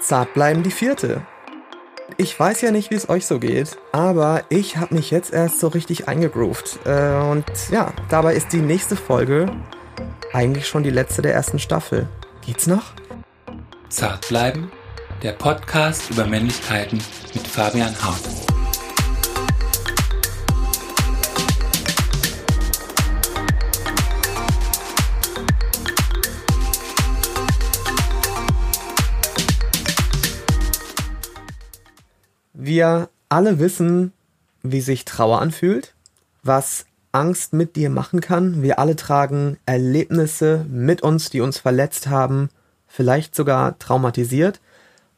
Zart bleiben die vierte. Ich weiß ja nicht, wie es euch so geht, aber ich habe mich jetzt erst so richtig eingegroovt. Äh, und ja, dabei ist die nächste Folge eigentlich schon die letzte der ersten Staffel. Geht's noch? Zart bleiben, der Podcast über Männlichkeiten mit Fabian Hart. Wir alle wissen, wie sich Trauer anfühlt, was Angst mit dir machen kann. Wir alle tragen Erlebnisse mit uns, die uns verletzt haben, vielleicht sogar traumatisiert,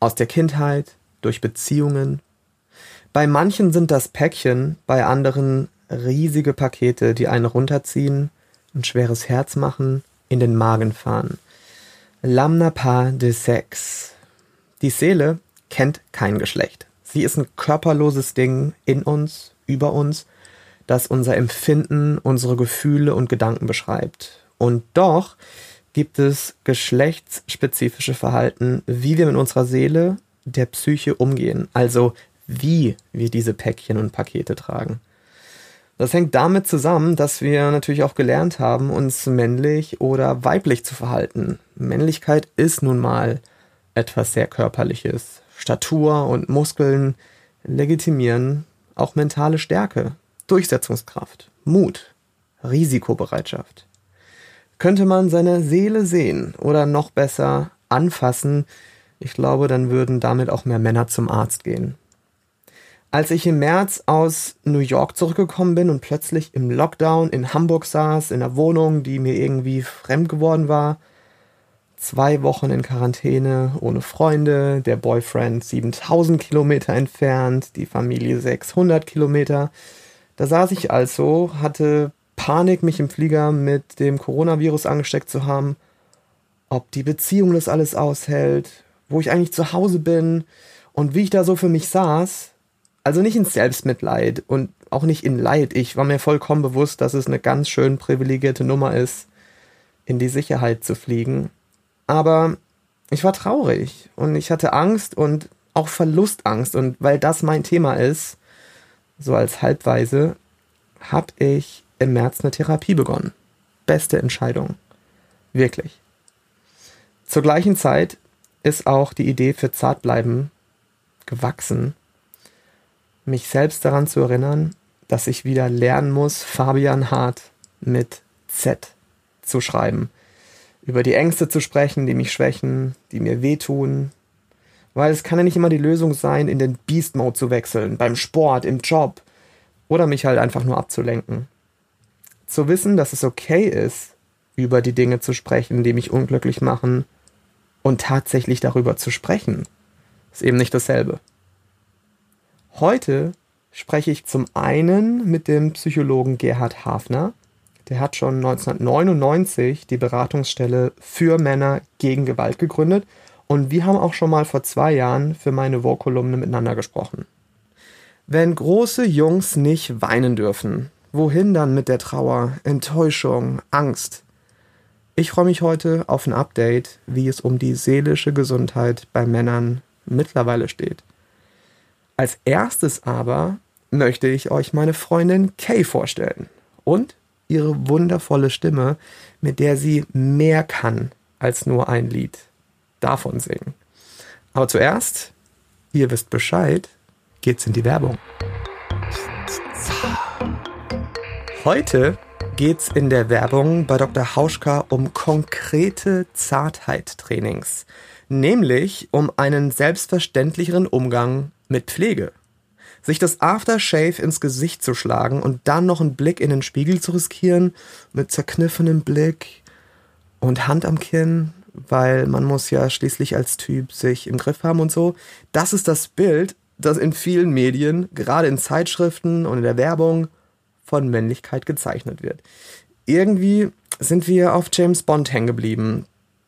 aus der Kindheit, durch Beziehungen. Bei manchen sind das Päckchen, bei anderen riesige Pakete, die einen runterziehen, ein schweres Herz machen, in den Magen fahren. L'âme pas de sexe. Die Seele kennt kein Geschlecht. Sie ist ein körperloses Ding in uns, über uns, das unser Empfinden, unsere Gefühle und Gedanken beschreibt. Und doch gibt es geschlechtsspezifische Verhalten, wie wir mit unserer Seele, der Psyche umgehen. Also wie wir diese Päckchen und Pakete tragen. Das hängt damit zusammen, dass wir natürlich auch gelernt haben, uns männlich oder weiblich zu verhalten. Männlichkeit ist nun mal etwas sehr Körperliches. Statur und Muskeln legitimieren auch mentale Stärke, Durchsetzungskraft, Mut, Risikobereitschaft. Könnte man seine Seele sehen oder noch besser anfassen, ich glaube, dann würden damit auch mehr Männer zum Arzt gehen. Als ich im März aus New York zurückgekommen bin und plötzlich im Lockdown in Hamburg saß, in einer Wohnung, die mir irgendwie fremd geworden war, zwei Wochen in Quarantäne, ohne Freunde, der Boyfriend 7000 Kilometer entfernt, die Familie 600 Kilometer. Da saß ich also, hatte Panik, mich im Flieger mit dem Coronavirus angesteckt zu haben, ob die Beziehung das alles aushält, wo ich eigentlich zu Hause bin und wie ich da so für mich saß. Also nicht in Selbstmitleid und auch nicht in Leid. Ich war mir vollkommen bewusst, dass es eine ganz schön privilegierte Nummer ist, in die Sicherheit zu fliegen aber ich war traurig und ich hatte Angst und auch Verlustangst. Und weil das mein Thema ist, so als Halbweise, habe ich im März eine Therapie begonnen. Beste Entscheidung. Wirklich. Zur gleichen Zeit ist auch die Idee für Zartbleiben gewachsen, mich selbst daran zu erinnern, dass ich wieder lernen muss, Fabian Hart mit Z zu schreiben über die Ängste zu sprechen, die mich schwächen, die mir wehtun. Weil es kann ja nicht immer die Lösung sein, in den Beast Mode zu wechseln, beim Sport, im Job oder mich halt einfach nur abzulenken. Zu wissen, dass es okay ist, über die Dinge zu sprechen, die mich unglücklich machen und tatsächlich darüber zu sprechen, ist eben nicht dasselbe. Heute spreche ich zum einen mit dem Psychologen Gerhard Hafner, der hat schon 1999 die Beratungsstelle für Männer gegen Gewalt gegründet und wir haben auch schon mal vor zwei Jahren für meine Vogue-Kolumne miteinander gesprochen. Wenn große Jungs nicht weinen dürfen, wohin dann mit der Trauer, Enttäuschung, Angst? Ich freue mich heute auf ein Update, wie es um die seelische Gesundheit bei Männern mittlerweile steht. Als erstes aber möchte ich euch meine Freundin Kay vorstellen und ihre wundervolle Stimme, mit der sie mehr kann als nur ein Lied davon singen. Aber zuerst, ihr wisst Bescheid, geht's in die Werbung. Heute geht's in der Werbung bei Dr. Hauschka um konkrete Zartheit-Trainings, nämlich um einen selbstverständlicheren Umgang mit Pflege sich das Aftershave ins Gesicht zu schlagen und dann noch einen Blick in den Spiegel zu riskieren, mit zerkniffenem Blick und Hand am Kinn, weil man muss ja schließlich als Typ sich im Griff haben und so. Das ist das Bild, das in vielen Medien, gerade in Zeitschriften und in der Werbung, von Männlichkeit gezeichnet wird. Irgendwie sind wir auf James Bond hängen geblieben,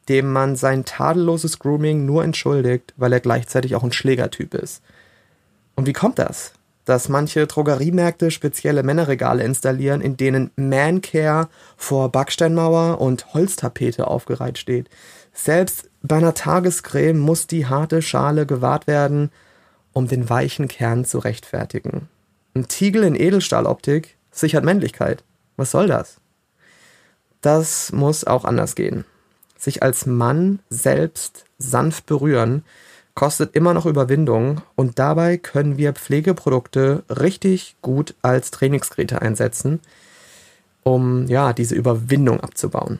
dem man sein tadelloses Grooming nur entschuldigt, weil er gleichzeitig auch ein Schlägertyp ist. Und wie kommt das? Dass manche Drogeriemärkte spezielle Männerregale installieren, in denen Mancare vor Backsteinmauer und Holztapete aufgereiht steht. Selbst Bei einer Tagescreme muss die harte Schale gewahrt werden, um den weichen Kern zu rechtfertigen. Ein Tiegel in Edelstahloptik sichert Männlichkeit. Was soll das? Das muss auch anders gehen. Sich als Mann selbst sanft berühren, kostet immer noch Überwindung und dabei können wir Pflegeprodukte richtig gut als Trainingsgeräte einsetzen, um ja, diese Überwindung abzubauen.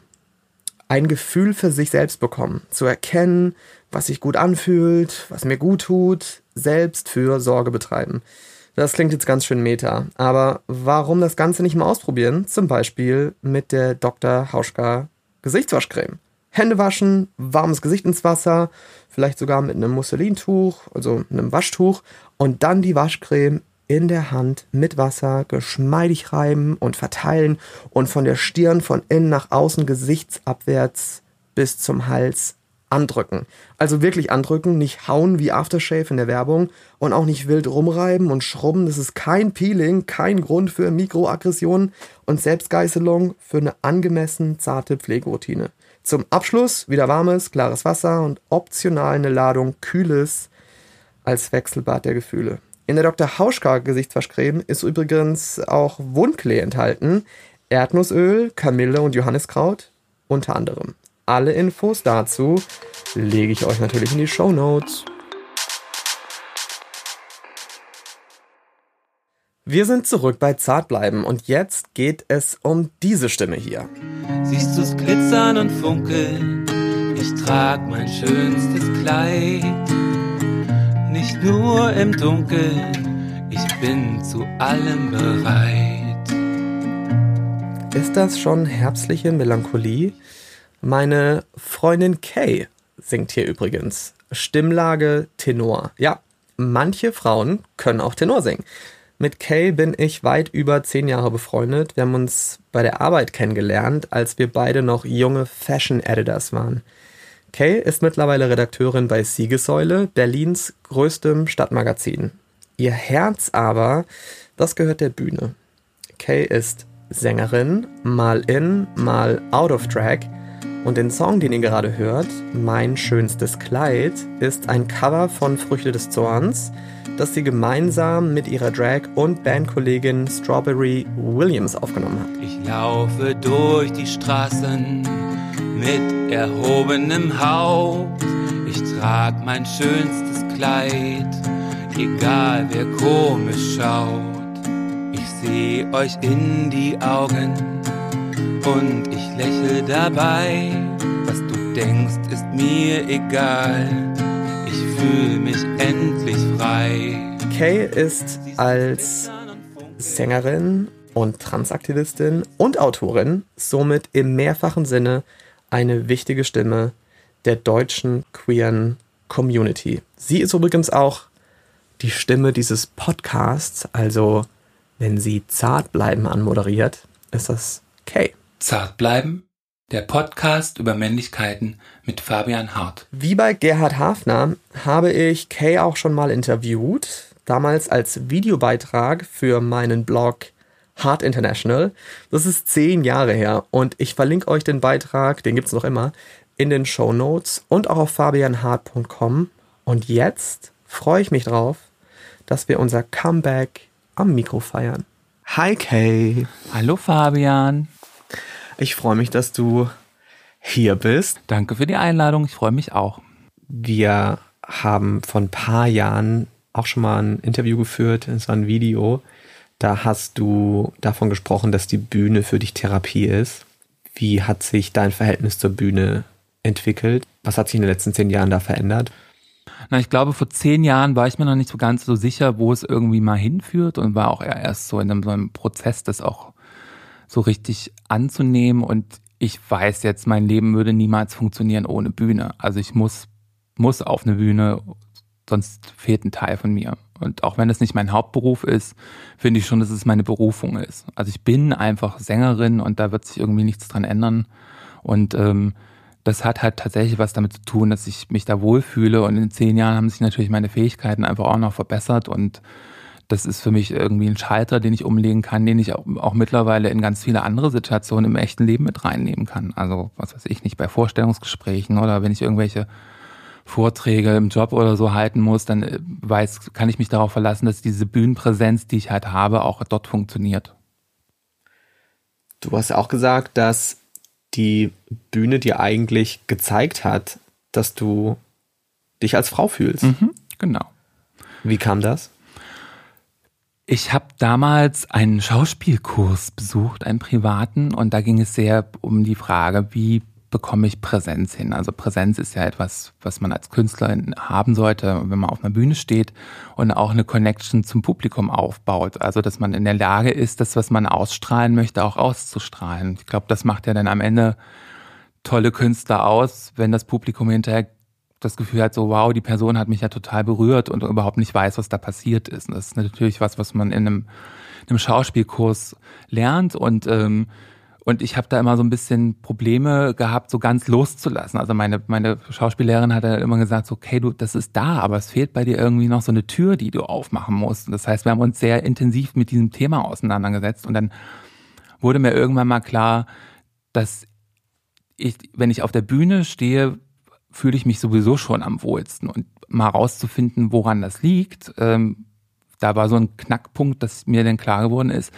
Ein Gefühl für sich selbst bekommen, zu erkennen, was sich gut anfühlt, was mir gut tut, selbst für Sorge betreiben. Das klingt jetzt ganz schön meta, aber warum das Ganze nicht mal ausprobieren? Zum Beispiel mit der Dr. Hauschka Gesichtswaschcreme. Hände waschen, warmes Gesicht ins Wasser, vielleicht sogar mit einem Musselintuch, also einem Waschtuch und dann die Waschcreme in der Hand mit Wasser geschmeidig reiben und verteilen und von der Stirn von innen nach außen gesichtsabwärts bis zum Hals andrücken. Also wirklich andrücken, nicht hauen wie Aftershave in der Werbung und auch nicht wild rumreiben und schrubben. Das ist kein Peeling, kein Grund für Mikroaggressionen und Selbstgeißelung für eine angemessen zarte Pflegeroutine. Zum Abschluss wieder warmes, klares Wasser und optional eine Ladung kühles als Wechselbad der Gefühle. In der Dr. Hauschka Gesichtswaschcreme ist übrigens auch Wundklee enthalten, Erdnussöl, Kamille und Johanniskraut unter anderem. Alle Infos dazu lege ich euch natürlich in die Show Notes. Wir sind zurück bei Zartbleiben und jetzt geht es um diese Stimme hier. Siehst du's glitzern und funkeln? Ich trag mein schönstes Kleid. Nicht nur im Dunkeln, ich bin zu allem bereit. Ist das schon herbstliche Melancholie? Meine Freundin Kay singt hier übrigens. Stimmlage Tenor. Ja, manche Frauen können auch Tenor singen. Mit Kay bin ich weit über zehn Jahre befreundet. Wir haben uns bei der Arbeit kennengelernt, als wir beide noch junge Fashion Editors waren. Kay ist mittlerweile Redakteurin bei Siegesäule, Berlins größtem Stadtmagazin. Ihr Herz aber, das gehört der Bühne. Kay ist Sängerin, mal in, mal out of track. Und den Song, den ihr gerade hört, Mein schönstes Kleid, ist ein Cover von Früchte des Zorns das sie gemeinsam mit ihrer Drag- und Bandkollegin Strawberry Williams aufgenommen hat. Ich laufe durch die Straßen mit erhobenem Haupt. Ich trag mein schönstes Kleid, egal wer komisch schaut. Ich seh euch in die Augen und ich lächle dabei. Was du denkst, ist mir egal fühle mich endlich frei. Kay ist als Sängerin und Transaktivistin und Autorin somit im mehrfachen Sinne eine wichtige Stimme der deutschen queeren Community. Sie ist übrigens auch die Stimme dieses Podcasts, also wenn sie zart bleiben anmoderiert, ist das Kay. Zart bleiben? Der Podcast über Männlichkeiten mit Fabian Hart. Wie bei Gerhard Hafner habe ich Kay auch schon mal interviewt, damals als Videobeitrag für meinen Blog Hart International. Das ist zehn Jahre her und ich verlinke euch den Beitrag, den gibt es noch immer, in den Show Notes und auch auf fabianhart.com. Und jetzt freue ich mich drauf, dass wir unser Comeback am Mikro feiern. Hi Kay. Hallo Fabian. Ich freue mich, dass du hier bist. Danke für die Einladung. Ich freue mich auch. Wir haben vor ein paar Jahren auch schon mal ein Interview geführt. Es war ein Video. Da hast du davon gesprochen, dass die Bühne für dich Therapie ist. Wie hat sich dein Verhältnis zur Bühne entwickelt? Was hat sich in den letzten zehn Jahren da verändert? Na, ich glaube, vor zehn Jahren war ich mir noch nicht so ganz so sicher, wo es irgendwie mal hinführt und war auch erst so in einem, so einem Prozess, das auch so richtig anzunehmen. Und ich weiß jetzt, mein Leben würde niemals funktionieren ohne Bühne. Also ich muss, muss auf eine Bühne, sonst fehlt ein Teil von mir. Und auch wenn es nicht mein Hauptberuf ist, finde ich schon, dass es meine Berufung ist. Also ich bin einfach Sängerin und da wird sich irgendwie nichts dran ändern. Und ähm, das hat halt tatsächlich was damit zu tun, dass ich mich da wohlfühle. Und in zehn Jahren haben sich natürlich meine Fähigkeiten einfach auch noch verbessert und das ist für mich irgendwie ein Schalter, den ich umlegen kann, den ich auch, auch, mittlerweile in ganz viele andere Situationen im echten Leben mit reinnehmen kann. Also was weiß ich nicht, bei Vorstellungsgesprächen oder wenn ich irgendwelche Vorträge im Job oder so halten muss, dann äh, weiß, kann ich mich darauf verlassen, dass diese Bühnenpräsenz, die ich halt habe, auch dort funktioniert. Du hast auch gesagt, dass die Bühne dir eigentlich gezeigt hat, dass du dich als Frau fühlst. Mhm, genau. Wie kam das? Ich habe damals einen Schauspielkurs besucht, einen privaten, und da ging es sehr um die Frage, wie bekomme ich Präsenz hin? Also Präsenz ist ja etwas, was man als Künstlerin haben sollte, wenn man auf einer Bühne steht und auch eine Connection zum Publikum aufbaut. Also dass man in der Lage ist, das, was man ausstrahlen möchte, auch auszustrahlen. Ich glaube, das macht ja dann am Ende tolle Künstler aus, wenn das Publikum hinterher das Gefühl hat, so wow, die Person hat mich ja total berührt und überhaupt nicht weiß, was da passiert ist. Und das ist natürlich was, was man in einem, einem Schauspielkurs lernt und ähm, und ich habe da immer so ein bisschen Probleme gehabt, so ganz loszulassen. Also meine, meine Schauspiellehrerin hat ja immer gesagt, so, okay, du, das ist da, aber es fehlt bei dir irgendwie noch so eine Tür, die du aufmachen musst. Das heißt, wir haben uns sehr intensiv mit diesem Thema auseinandergesetzt. Und dann wurde mir irgendwann mal klar, dass ich, wenn ich auf der Bühne stehe, fühle ich mich sowieso schon am wohlsten. Und mal rauszufinden, woran das liegt, ähm, da war so ein Knackpunkt, dass mir dann klar geworden ist,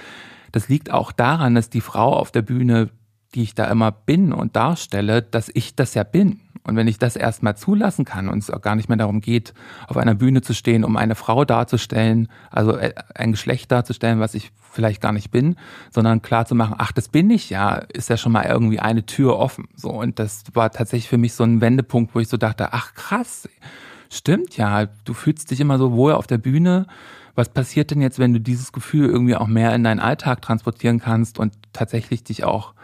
das liegt auch daran, dass die Frau auf der Bühne, die ich da immer bin und darstelle, dass ich das ja bin. Und wenn ich das erstmal zulassen kann und es auch gar nicht mehr darum geht, auf einer Bühne zu stehen, um eine Frau darzustellen, also äh, ein Geschlecht darzustellen, was ich vielleicht gar nicht bin, sondern klar zu machen, ach, das bin ich ja, ist ja schon mal irgendwie eine Tür offen. So. Und das war tatsächlich für mich so ein Wendepunkt, wo ich so dachte, ach krass, stimmt ja, du fühlst dich immer so wohl auf der Bühne. Was passiert denn jetzt, wenn du dieses Gefühl irgendwie auch mehr in deinen Alltag transportieren kannst und tatsächlich dich auch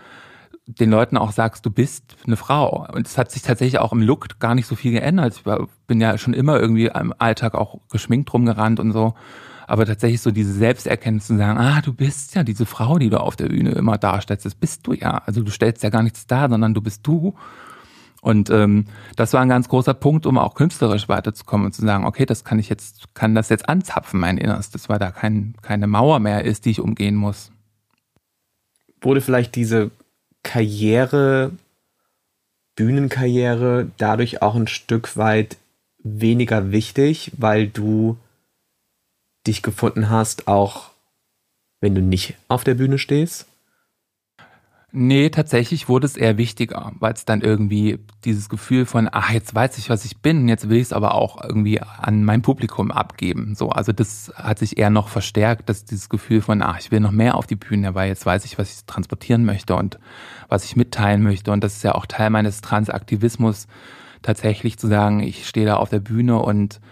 den Leuten auch sagst, du bist eine Frau. Und es hat sich tatsächlich auch im Look gar nicht so viel geändert. Ich bin ja schon immer irgendwie im Alltag auch geschminkt rumgerannt und so. Aber tatsächlich so diese Selbsterkenntnis zu sagen, ah, du bist ja diese Frau, die du auf der Bühne immer darstellst, das bist du ja. Also du stellst ja gar nichts dar, sondern du bist du. Und ähm, das war ein ganz großer Punkt, um auch künstlerisch weiterzukommen und zu sagen, okay, das kann ich jetzt, kann das jetzt anzapfen, mein Innerstes, weil da kein, keine Mauer mehr ist, die ich umgehen muss. Wurde vielleicht diese Karriere, Bühnenkarriere dadurch auch ein Stück weit weniger wichtig, weil du dich gefunden hast, auch wenn du nicht auf der Bühne stehst? Nee, tatsächlich wurde es eher wichtiger, weil es dann irgendwie dieses Gefühl von, ach, jetzt weiß ich, was ich bin, jetzt will ich es aber auch irgendwie an mein Publikum abgeben. So, also das hat sich eher noch verstärkt, dass dieses Gefühl von, ach, ich will noch mehr auf die Bühne, weil jetzt weiß ich, was ich transportieren möchte und was ich mitteilen möchte. Und das ist ja auch Teil meines Transaktivismus, tatsächlich zu sagen, ich stehe da auf der Bühne und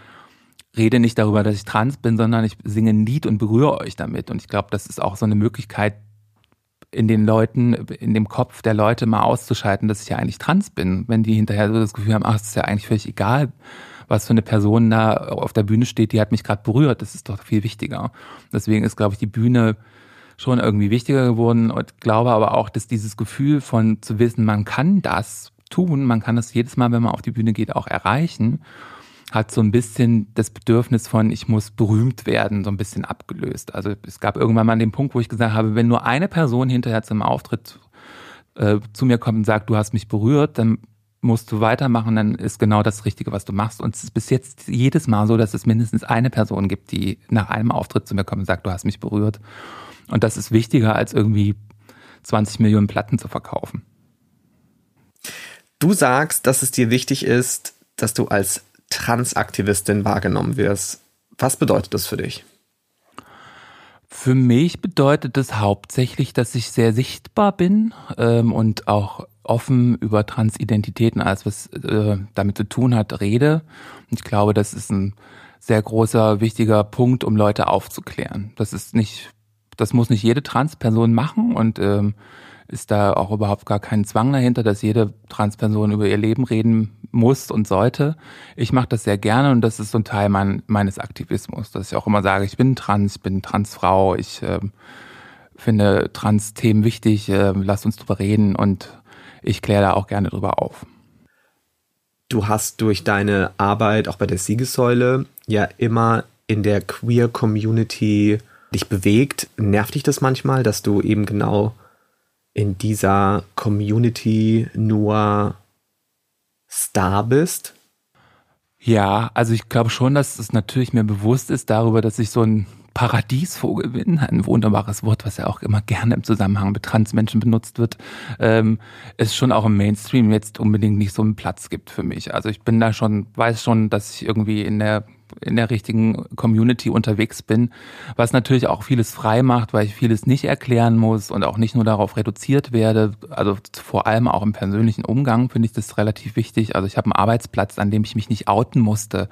rede nicht darüber, dass ich trans bin, sondern ich singe ein Lied und berühre euch damit. Und ich glaube, das ist auch so eine Möglichkeit, in den Leuten, in dem Kopf der Leute mal auszuschalten, dass ich ja eigentlich trans bin. Wenn die hinterher so das Gefühl haben, ach, es ist ja eigentlich völlig egal, was für eine Person da auf der Bühne steht, die hat mich gerade berührt. Das ist doch viel wichtiger. Deswegen ist, glaube ich, die Bühne schon irgendwie wichtiger geworden und glaube aber auch, dass dieses Gefühl von zu wissen, man kann das tun, man kann das jedes Mal, wenn man auf die Bühne geht, auch erreichen hat so ein bisschen das Bedürfnis von, ich muss berühmt werden, so ein bisschen abgelöst. Also es gab irgendwann mal den Punkt, wo ich gesagt habe, wenn nur eine Person hinterher zum Auftritt äh, zu mir kommt und sagt, du hast mich berührt, dann musst du weitermachen, dann ist genau das Richtige, was du machst. Und es ist bis jetzt jedes Mal so, dass es mindestens eine Person gibt, die nach einem Auftritt zu mir kommt und sagt, du hast mich berührt. Und das ist wichtiger, als irgendwie 20 Millionen Platten zu verkaufen. Du sagst, dass es dir wichtig ist, dass du als Transaktivistin wahrgenommen wirst. Was bedeutet das für dich? Für mich bedeutet das hauptsächlich, dass ich sehr sichtbar bin ähm, und auch offen über Transidentitäten, alles was äh, damit zu tun hat, rede. Und ich glaube, das ist ein sehr großer, wichtiger Punkt, um Leute aufzuklären. Das ist nicht, das muss nicht jede Transperson machen und ähm, ist da auch überhaupt gar kein Zwang dahinter, dass jede Transperson über ihr Leben reden muss und sollte. Ich mache das sehr gerne und das ist so ein Teil mein, meines Aktivismus, dass ich auch immer sage, ich bin trans, ich bin Transfrau, ich äh, finde Trans-Themen wichtig, äh, lasst uns drüber reden und ich kläre da auch gerne drüber auf. Du hast durch deine Arbeit auch bei der Siegessäule ja immer in der Queer Community dich bewegt. Nervt dich das manchmal, dass du eben genau in dieser Community nur Star bist? Ja, also ich glaube schon, dass es natürlich mir bewusst ist darüber, dass ich so ein Paradiesvogel bin, ein wunderbares Wort, was ja auch immer gerne im Zusammenhang mit Transmenschen benutzt wird, ähm, ist schon auch im Mainstream jetzt unbedingt nicht so einen Platz gibt für mich. Also ich bin da schon, weiß schon, dass ich irgendwie in der in der richtigen Community unterwegs bin, was natürlich auch vieles frei macht, weil ich vieles nicht erklären muss und auch nicht nur darauf reduziert werde. Also vor allem auch im persönlichen Umgang finde ich das relativ wichtig. Also ich habe einen Arbeitsplatz, an dem ich mich nicht outen musste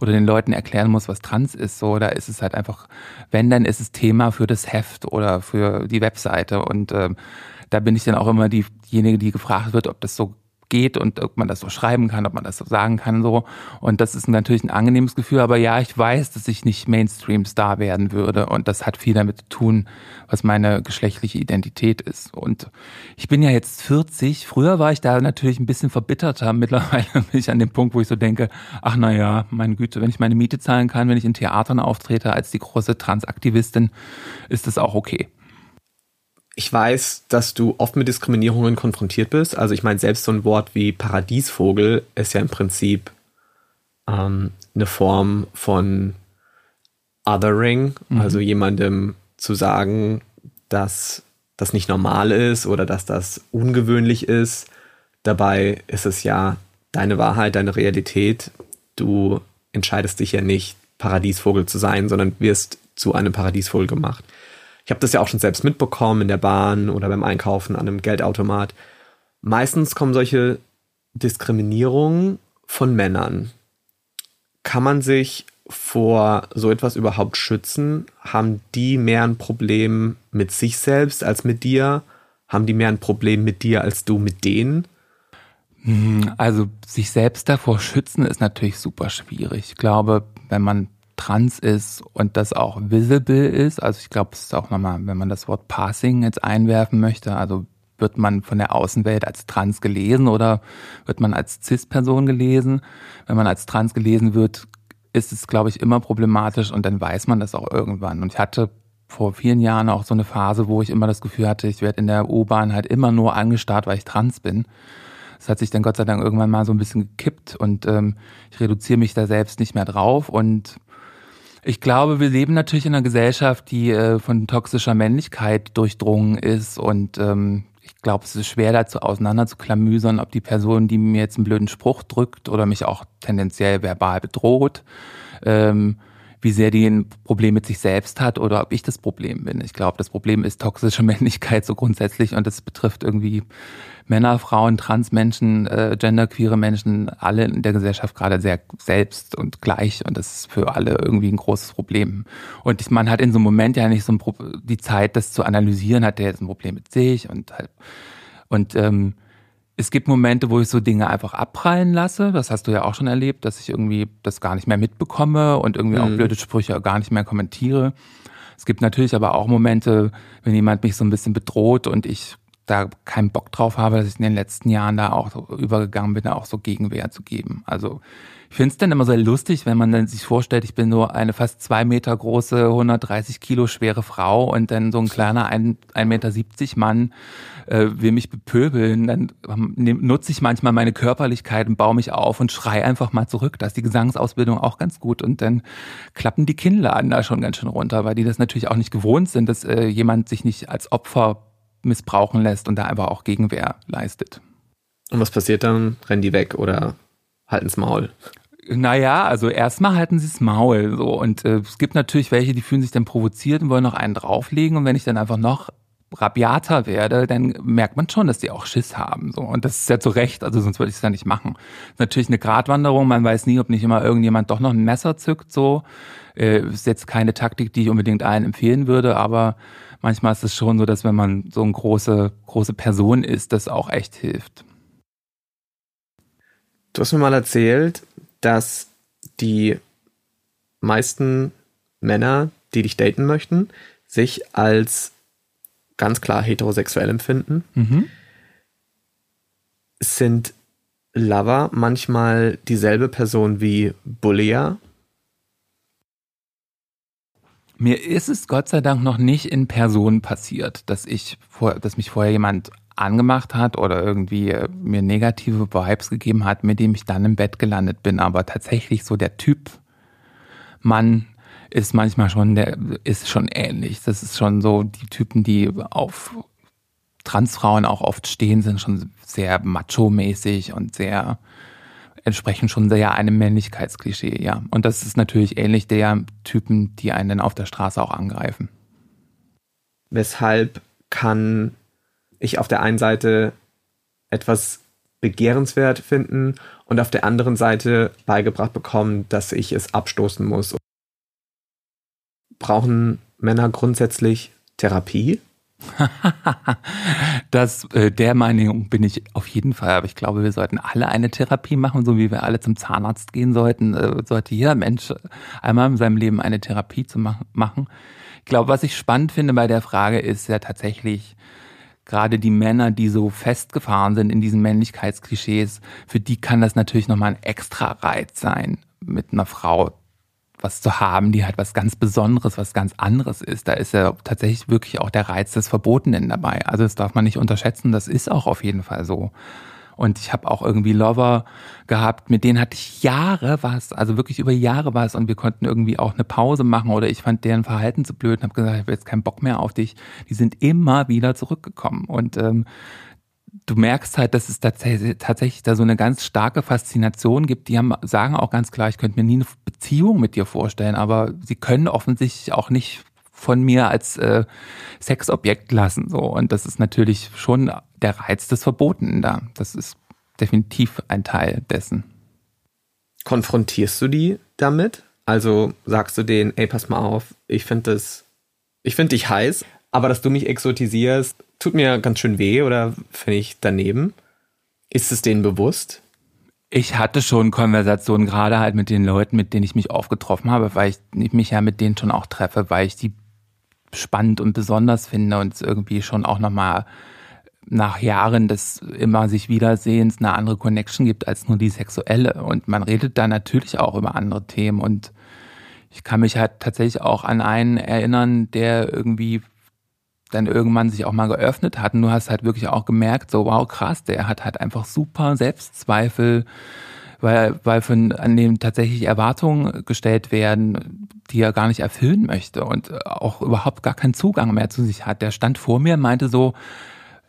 oder den Leuten erklären muss, was trans ist. So, da ist es halt einfach, wenn, dann ist es Thema für das Heft oder für die Webseite und äh, da bin ich dann auch immer diejenige, die gefragt wird, ob das so geht und ob man das so schreiben kann, ob man das so sagen kann so. Und das ist natürlich ein angenehmes Gefühl. Aber ja, ich weiß, dass ich nicht Mainstream-Star werden würde. Und das hat viel damit zu tun, was meine geschlechtliche Identität ist. Und ich bin ja jetzt 40. Früher war ich da natürlich ein bisschen verbitterter. Mittlerweile bin ich an dem Punkt, wo ich so denke, ach na ja, meine Güte, wenn ich meine Miete zahlen kann, wenn ich in Theatern auftrete als die große Transaktivistin, ist das auch okay ich weiß, dass du oft mit Diskriminierungen konfrontiert bist. Also ich meine, selbst so ein Wort wie Paradiesvogel ist ja im Prinzip ähm, eine Form von Othering, mhm. also jemandem zu sagen, dass das nicht normal ist oder dass das ungewöhnlich ist. Dabei ist es ja deine Wahrheit, deine Realität. Du entscheidest dich ja nicht, Paradiesvogel zu sein, sondern wirst zu einem Paradiesvogel gemacht. Ich habe das ja auch schon selbst mitbekommen in der Bahn oder beim Einkaufen an einem Geldautomat. Meistens kommen solche Diskriminierungen von Männern. Kann man sich vor so etwas überhaupt schützen? Haben die mehr ein Problem mit sich selbst als mit dir? Haben die mehr ein Problem mit dir als du mit denen? Hm, also sich selbst davor schützen ist natürlich super schwierig. Ich glaube, wenn man trans ist und das auch visible ist. Also ich glaube, es ist auch nochmal, wenn man das Wort Passing jetzt einwerfen möchte, also wird man von der Außenwelt als trans gelesen oder wird man als Cis-Person gelesen? Wenn man als trans gelesen wird, ist es, glaube ich, immer problematisch und dann weiß man das auch irgendwann. Und ich hatte vor vielen Jahren auch so eine Phase, wo ich immer das Gefühl hatte, ich werde in der U-Bahn halt immer nur angestarrt, weil ich trans bin. Das hat sich dann Gott sei Dank irgendwann mal so ein bisschen gekippt und ähm, ich reduziere mich da selbst nicht mehr drauf und ich glaube, wir leben natürlich in einer Gesellschaft, die äh, von toxischer Männlichkeit durchdrungen ist und ähm, ich glaube, es ist schwer dazu auseinander zu klamüsern, ob die Person, die mir jetzt einen blöden Spruch drückt oder mich auch tendenziell verbal bedroht, ähm, wie sehr die ein Problem mit sich selbst hat oder ob ich das Problem bin. Ich glaube, das Problem ist toxische Männlichkeit so grundsätzlich und das betrifft irgendwie Männer, Frauen, Transmenschen, äh, genderqueere Menschen, alle in der Gesellschaft gerade sehr selbst und gleich und das ist für alle irgendwie ein großes Problem. Und man hat in so einem Moment ja nicht so ein Pro die Zeit, das zu analysieren, hat der jetzt ein Problem mit sich und halt und ähm, es gibt Momente, wo ich so Dinge einfach abprallen lasse. Das hast du ja auch schon erlebt, dass ich irgendwie das gar nicht mehr mitbekomme und irgendwie mhm. auch blöde Sprüche gar nicht mehr kommentiere. Es gibt natürlich aber auch Momente, wenn jemand mich so ein bisschen bedroht und ich da keinen Bock drauf habe, dass ich in den letzten Jahren da auch so übergegangen bin, da auch so Gegenwehr zu geben. Also ich finde es dann immer sehr lustig, wenn man dann sich vorstellt, ich bin nur eine fast zwei Meter große, 130 Kilo schwere Frau und dann so ein kleiner 1,70 Meter Mann äh, will mich bepöbeln. Dann nutze ich manchmal meine Körperlichkeit und baue mich auf und schrei einfach mal zurück. Da ist die Gesangsausbildung auch ganz gut und dann klappen die Kinnladen da schon ganz schön runter, weil die das natürlich auch nicht gewohnt sind, dass äh, jemand sich nicht als Opfer missbrauchen lässt und da einfach auch Gegenwehr leistet. Und was passiert dann? Rennen die weg oder halten's Maul? Naja, also erstmal halten sie das Maul so und äh, es gibt natürlich welche, die fühlen sich dann provoziert und wollen noch einen drauflegen und wenn ich dann einfach noch rabiater werde, dann merkt man schon, dass die auch Schiss haben. So. Und das ist ja zu Recht, also sonst würde ich es ja nicht machen. ist natürlich eine Gratwanderung, man weiß nie, ob nicht immer irgendjemand doch noch ein Messer zückt. So äh, ist jetzt keine Taktik, die ich unbedingt allen empfehlen würde, aber manchmal ist es schon so, dass wenn man so eine große, große Person ist, das auch echt hilft. Du hast mir mal erzählt, dass die meisten Männer, die dich daten möchten, sich als ganz klar heterosexuell empfinden. Mhm. Sind Lover manchmal dieselbe Person wie Bullier? Mir ist es Gott sei Dank noch nicht in Person passiert, dass ich vor, dass mich vorher jemand angemacht hat oder irgendwie äh, mir negative Vibes gegeben hat, mit dem ich dann im Bett gelandet bin. Aber tatsächlich so der Typ Mann ist manchmal schon der ist schon ähnlich. Das ist schon so die Typen, die auf Transfrauen auch oft stehen, sind schon sehr macho-mäßig und sehr entsprechen schon sehr einem Männlichkeitsklischee, ja. Und das ist natürlich ähnlich der Typen, die einen auf der Straße auch angreifen. Weshalb kann ich auf der einen Seite etwas begehrenswert finden und auf der anderen Seite beigebracht bekommen, dass ich es abstoßen muss. Brauchen Männer grundsätzlich Therapie? das, äh, der Meinung bin ich auf jeden Fall. Aber ich glaube, wir sollten alle eine Therapie machen, so wie wir alle zum Zahnarzt gehen sollten. Äh, sollte jeder Mensch einmal in seinem Leben eine Therapie zu machen. Ich glaube, was ich spannend finde bei der Frage ist ja tatsächlich, gerade die Männer, die so festgefahren sind in diesen Männlichkeitsklischees, für die kann das natürlich nochmal ein extra Reiz sein, mit einer Frau was zu haben, die halt was ganz Besonderes, was ganz anderes ist. Da ist ja tatsächlich wirklich auch der Reiz des Verbotenen dabei. Also das darf man nicht unterschätzen, das ist auch auf jeden Fall so. Und ich habe auch irgendwie Lover gehabt, mit denen hatte ich Jahre was, also wirklich über Jahre was und wir konnten irgendwie auch eine Pause machen oder ich fand deren Verhalten zu blöd und habe gesagt, ich habe jetzt keinen Bock mehr auf dich. Die sind immer wieder zurückgekommen und ähm, du merkst halt, dass es tatsächlich, tatsächlich da so eine ganz starke Faszination gibt. Die haben, sagen auch ganz klar, ich könnte mir nie eine Beziehung mit dir vorstellen, aber sie können offensichtlich auch nicht von mir als äh, Sexobjekt lassen. So. Und das ist natürlich schon der Reiz des Verbotenen da. Das ist definitiv ein Teil dessen. Konfrontierst du die damit? Also sagst du denen, ey, pass mal auf, ich finde das, ich finde dich heiß, aber dass du mich exotisierst, tut mir ganz schön weh oder finde ich daneben. Ist es denen bewusst? Ich hatte schon Konversationen, gerade halt mit den Leuten, mit denen ich mich aufgetroffen habe, weil ich mich ja mit denen schon auch treffe, weil ich die spannend und besonders finde und es irgendwie schon auch nochmal nach Jahren des immer sich Wiedersehens eine andere Connection gibt als nur die sexuelle. Und man redet da natürlich auch über andere Themen. Und ich kann mich halt tatsächlich auch an einen erinnern, der irgendwie dann irgendwann sich auch mal geöffnet hat. Und du hast halt wirklich auch gemerkt, so wow, krass, der hat halt einfach super Selbstzweifel, weil, weil von an dem tatsächlich Erwartungen gestellt werden, die er gar nicht erfüllen möchte und auch überhaupt gar keinen Zugang mehr zu sich hat. Der stand vor mir, meinte so,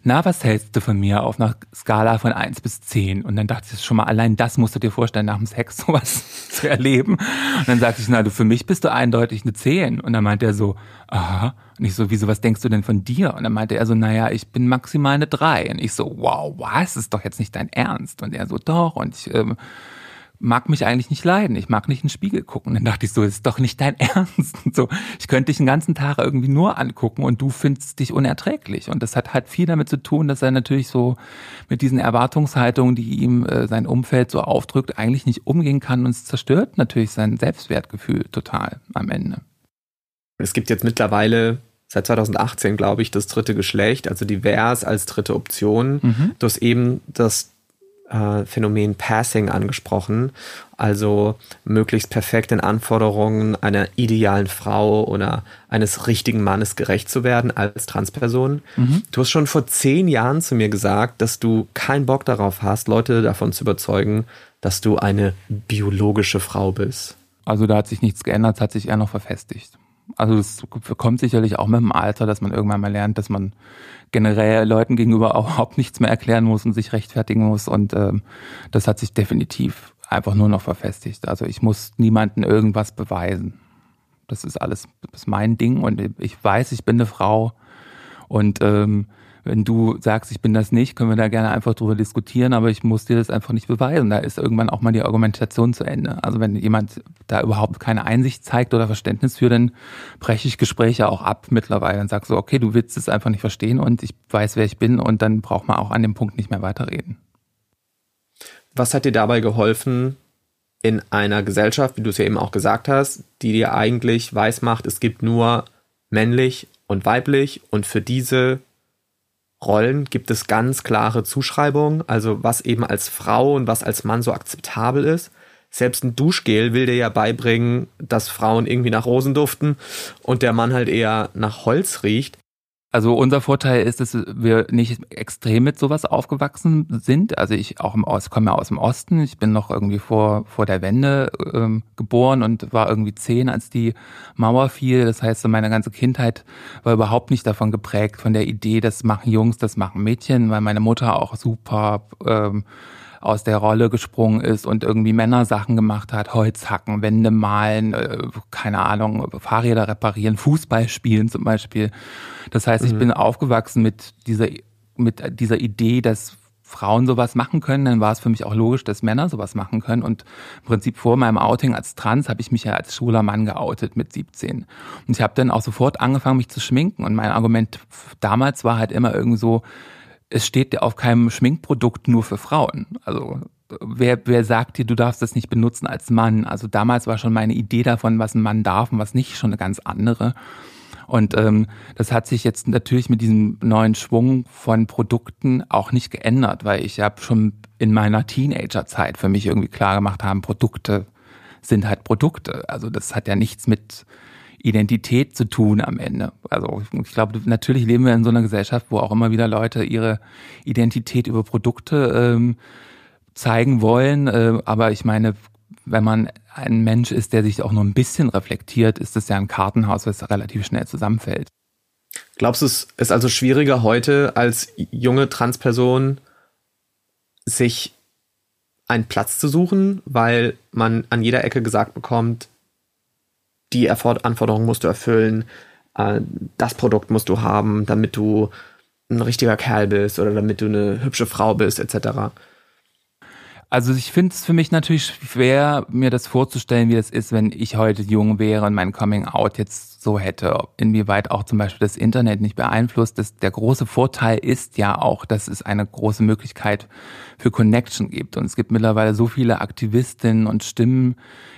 na, was hältst du von mir auf einer Skala von eins bis zehn? Und dann dachte ich schon mal, allein das musst du dir vorstellen, nach dem Sex sowas zu erleben. Und dann sagte ich, na, du, für mich bist du eindeutig eine zehn. Und dann meinte er so, aha. Und ich so, wieso, was denkst du denn von dir? Und dann meinte er so, naja, ich bin maximal eine drei. Und ich so, wow, was? Ist doch jetzt nicht dein Ernst. Und er so, doch. Und ich, ähm, mag mich eigentlich nicht leiden. Ich mag nicht in den Spiegel gucken. Dann dachte ich so, das ist doch nicht dein Ernst. Und so, ich könnte dich den ganzen Tag irgendwie nur angucken und du findest dich unerträglich. Und das hat halt viel damit zu tun, dass er natürlich so mit diesen Erwartungshaltungen, die ihm äh, sein Umfeld so aufdrückt, eigentlich nicht umgehen kann und es zerstört natürlich sein Selbstwertgefühl total am Ende. Es gibt jetzt mittlerweile seit 2018, glaube ich, das dritte Geschlecht, also divers als dritte Option. Mhm. Du hast eben das äh, Phänomen Passing angesprochen, also möglichst perfekt den Anforderungen einer idealen Frau oder eines richtigen Mannes gerecht zu werden als Transperson. Mhm. Du hast schon vor zehn Jahren zu mir gesagt, dass du keinen Bock darauf hast, Leute davon zu überzeugen, dass du eine biologische Frau bist. Also da hat sich nichts geändert, hat sich eher noch verfestigt. Also es kommt sicherlich auch mit dem Alter, dass man irgendwann mal lernt, dass man generell Leuten gegenüber überhaupt nichts mehr erklären muss und sich rechtfertigen muss. Und ähm, das hat sich definitiv einfach nur noch verfestigt. Also ich muss niemanden irgendwas beweisen. Das ist alles das ist mein Ding und ich weiß, ich bin eine Frau und ähm, wenn du sagst, ich bin das nicht, können wir da gerne einfach drüber diskutieren, aber ich muss dir das einfach nicht beweisen. Da ist irgendwann auch mal die Argumentation zu Ende. Also wenn jemand da überhaupt keine Einsicht zeigt oder Verständnis für, dann breche ich Gespräche auch ab mittlerweile und sage so, okay, du willst es einfach nicht verstehen und ich weiß, wer ich bin und dann braucht man auch an dem Punkt nicht mehr weiterreden. Was hat dir dabei geholfen, in einer Gesellschaft, wie du es ja eben auch gesagt hast, die dir eigentlich weismacht, es gibt nur männlich und weiblich und für diese Rollen gibt es ganz klare Zuschreibungen, also was eben als Frau und was als Mann so akzeptabel ist. selbst ein Duschgel will dir ja beibringen, dass Frauen irgendwie nach Rosen duften und der Mann halt eher nach Holz riecht. Also unser Vorteil ist, dass wir nicht extrem mit sowas aufgewachsen sind. Also ich auch im Ost, komme ja aus dem Osten. Ich bin noch irgendwie vor, vor der Wende ähm, geboren und war irgendwie zehn, als die Mauer fiel. Das heißt, meine ganze Kindheit war überhaupt nicht davon geprägt, von der Idee, das machen Jungs, das machen Mädchen, weil meine Mutter auch super ähm, aus der Rolle gesprungen ist und irgendwie Männersachen gemacht hat, Holz hacken, Wände malen, äh, keine Ahnung, Fahrräder reparieren, Fußball spielen zum Beispiel. Das heißt, ich mhm. bin aufgewachsen mit dieser, mit dieser Idee, dass Frauen sowas machen können, dann war es für mich auch logisch, dass Männer sowas machen können. Und im Prinzip vor meinem Outing als Trans habe ich mich ja als schwuler Mann geoutet mit 17. Und ich habe dann auch sofort angefangen, mich zu schminken. Und mein Argument damals war halt immer irgendwie so, es steht auf keinem Schminkprodukt nur für Frauen. Also wer, wer sagt dir, du darfst das nicht benutzen als Mann? Also damals war schon meine Idee davon, was ein Mann darf und was nicht, schon eine ganz andere. Und ähm, das hat sich jetzt natürlich mit diesem neuen Schwung von Produkten auch nicht geändert, weil ich habe schon in meiner Teenagerzeit für mich irgendwie klar gemacht haben, Produkte sind halt Produkte. Also das hat ja nichts mit Identität zu tun am Ende. Also ich glaube, natürlich leben wir in so einer Gesellschaft, wo auch immer wieder Leute ihre Identität über Produkte ähm, zeigen wollen. Äh, aber ich meine, wenn man ein Mensch ist, der sich auch nur ein bisschen reflektiert, ist das ja ein Kartenhaus, was relativ schnell zusammenfällt. Glaubst du, es ist also schwieriger heute als junge Transperson, sich einen Platz zu suchen, weil man an jeder Ecke gesagt bekommt, die Anforderungen musst du erfüllen, äh, das Produkt musst du haben, damit du ein richtiger Kerl bist oder damit du eine hübsche Frau bist, etc. Also ich finde es für mich natürlich schwer, mir das vorzustellen, wie das ist, wenn ich heute jung wäre und mein Coming Out jetzt so hätte. Inwieweit auch zum Beispiel das Internet nicht beeinflusst. Das, der große Vorteil ist ja auch, dass es eine große Möglichkeit für Connection gibt. Und es gibt mittlerweile so viele Aktivistinnen und Stimmen